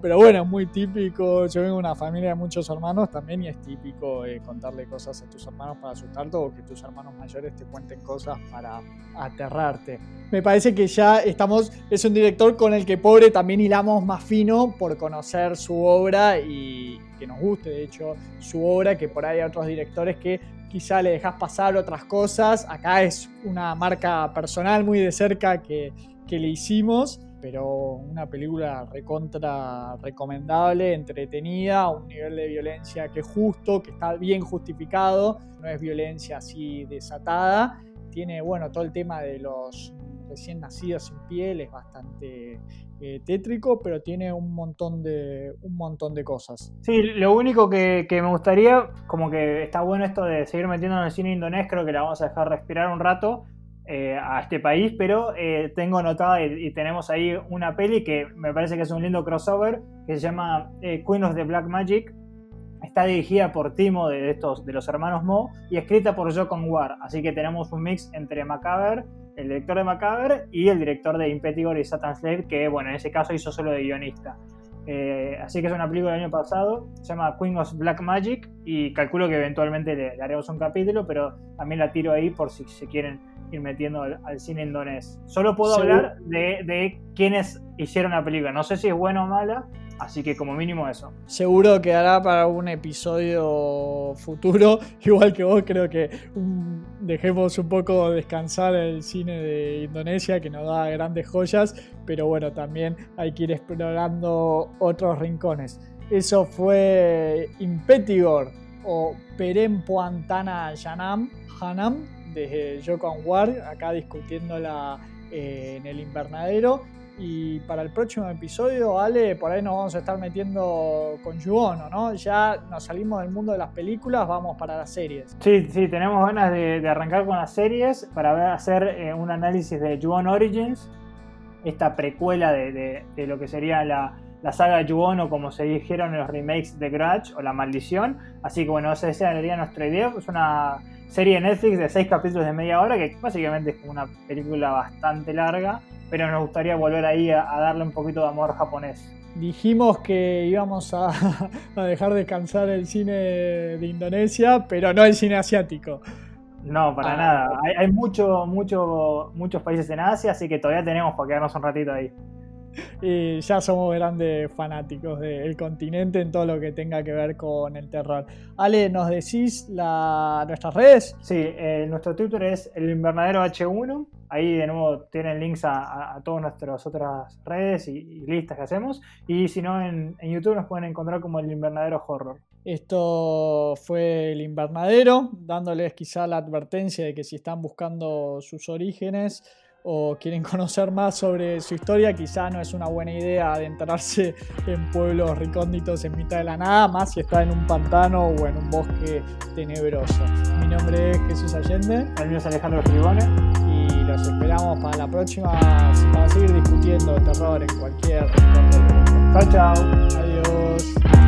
pero bueno, es muy típico. Yo vengo de una familia de muchos hermanos también y es típico eh, contarle cosas a tus hermanos para asustarte o que tus hermanos mayores te cuenten cosas para aterrarte. Me parece que ya estamos, es un director con el que pobre también hilamos más fino por conocer su obra y que nos guste de hecho su obra, que por ahí hay otros directores que quizá le dejas pasar otras cosas. Acá es una marca personal muy de cerca que, le hicimos. pero una película recontra recomendable, entretenida, un nivel de violencia que es justo, que está bien justificado, no es violencia así desatada. Tiene, bueno, todo el tema de los recién nacidos sin piel es bastante eh, tétrico, pero tiene un montón de un montón de cosas. Sí, lo único que, me gustaría, como que está bueno esto de seguir metiendo en el cine indonés, creo que la vamos a dejar respirar un rato, eh, a este país, pero eh, tengo anotada y, tenemos ahí una peli que me parece que es un lindo crossover que se llama Queen of the Black Magic. Está dirigida por Timo de, estos, de los hermanos Mo y escrita por Jocon War. Así que tenemos un mix entre Macabre, el director de Macabre, y el director de Impetigore y Satan Slave, que bueno, en ese caso hizo solo de guionista. así que es una película del año pasado, se llama Queen of Black Magic y calculo que eventualmente le, le haremos un capítulo, pero también la tiro ahí por si se quieren ir metiendo al, cine indonés. Solo puedo hablar de, de quienes hicieron la película. No sé si es buena o mala, así que como mínimo eso. Seguro quedará para un episodio futuro. Igual que vos, creo que dejemos un poco descansar el cine de Indonesia, que nos da grandes joyas, pero bueno, también hay que ir explorando otros rincones. Eso fue Impetigor o Perempuantana Yanam, Hanam, desde Jocon Ward, acá discutiéndola eh, en el invernadero. Y para el próximo episodio, Ale, por ahí nos vamos a estar metiendo con Yuono, ¿no? Ya nos salimos del mundo de las películas, vamos para las series. Sí, sí, tenemos ganas de, arrancar con las series para hacer eh, un análisis de Yuon Origins, esta precuela de, lo que sería la, la saga Yuon como se dijeron en los remakes de Grudge o La Maldición. Así que bueno, esa sería nuestra idea. Es una serie de Netflix de 6 capítulos de media hora, que básicamente es como una película bastante larga, pero nos gustaría volver ahí a, darle un poquito de amor japonés. Dijimos que íbamos a, dejar descansar el cine de Indonesia, pero no el cine asiático. No, para ah, nada. Hay, hay mucho, mucho, muchos países en Asia, así que todavía tenemos para quedarnos un ratito ahí y ya somos grandes fanáticos del continente en todo lo que tenga que ver con el terror. Ale, ¿nos decís la, nuestras redes? Sí, eh, nuestro Twitter es el invernadero H1. Ahí de nuevo tienen links a, todas nuestras otras redes y, listas que hacemos. Y si no, en, en YouTube nos pueden encontrar como el invernadero horror. Esto fue el invernadero, dándoles quizá la advertencia de que si están buscando sus orígenes, o quieren conocer más sobre su historia, quizá no es una buena idea adentrarse en pueblos recónditos en mitad de la nada, más si está en un pantano o en un bosque tenebroso. Mi nombre es Jesús Allende. El mío es Alejandro Escribone. Y los esperamos para la próxima para seguir discutiendo terror en cualquier rincón del mundo. Chao, chao. Adiós.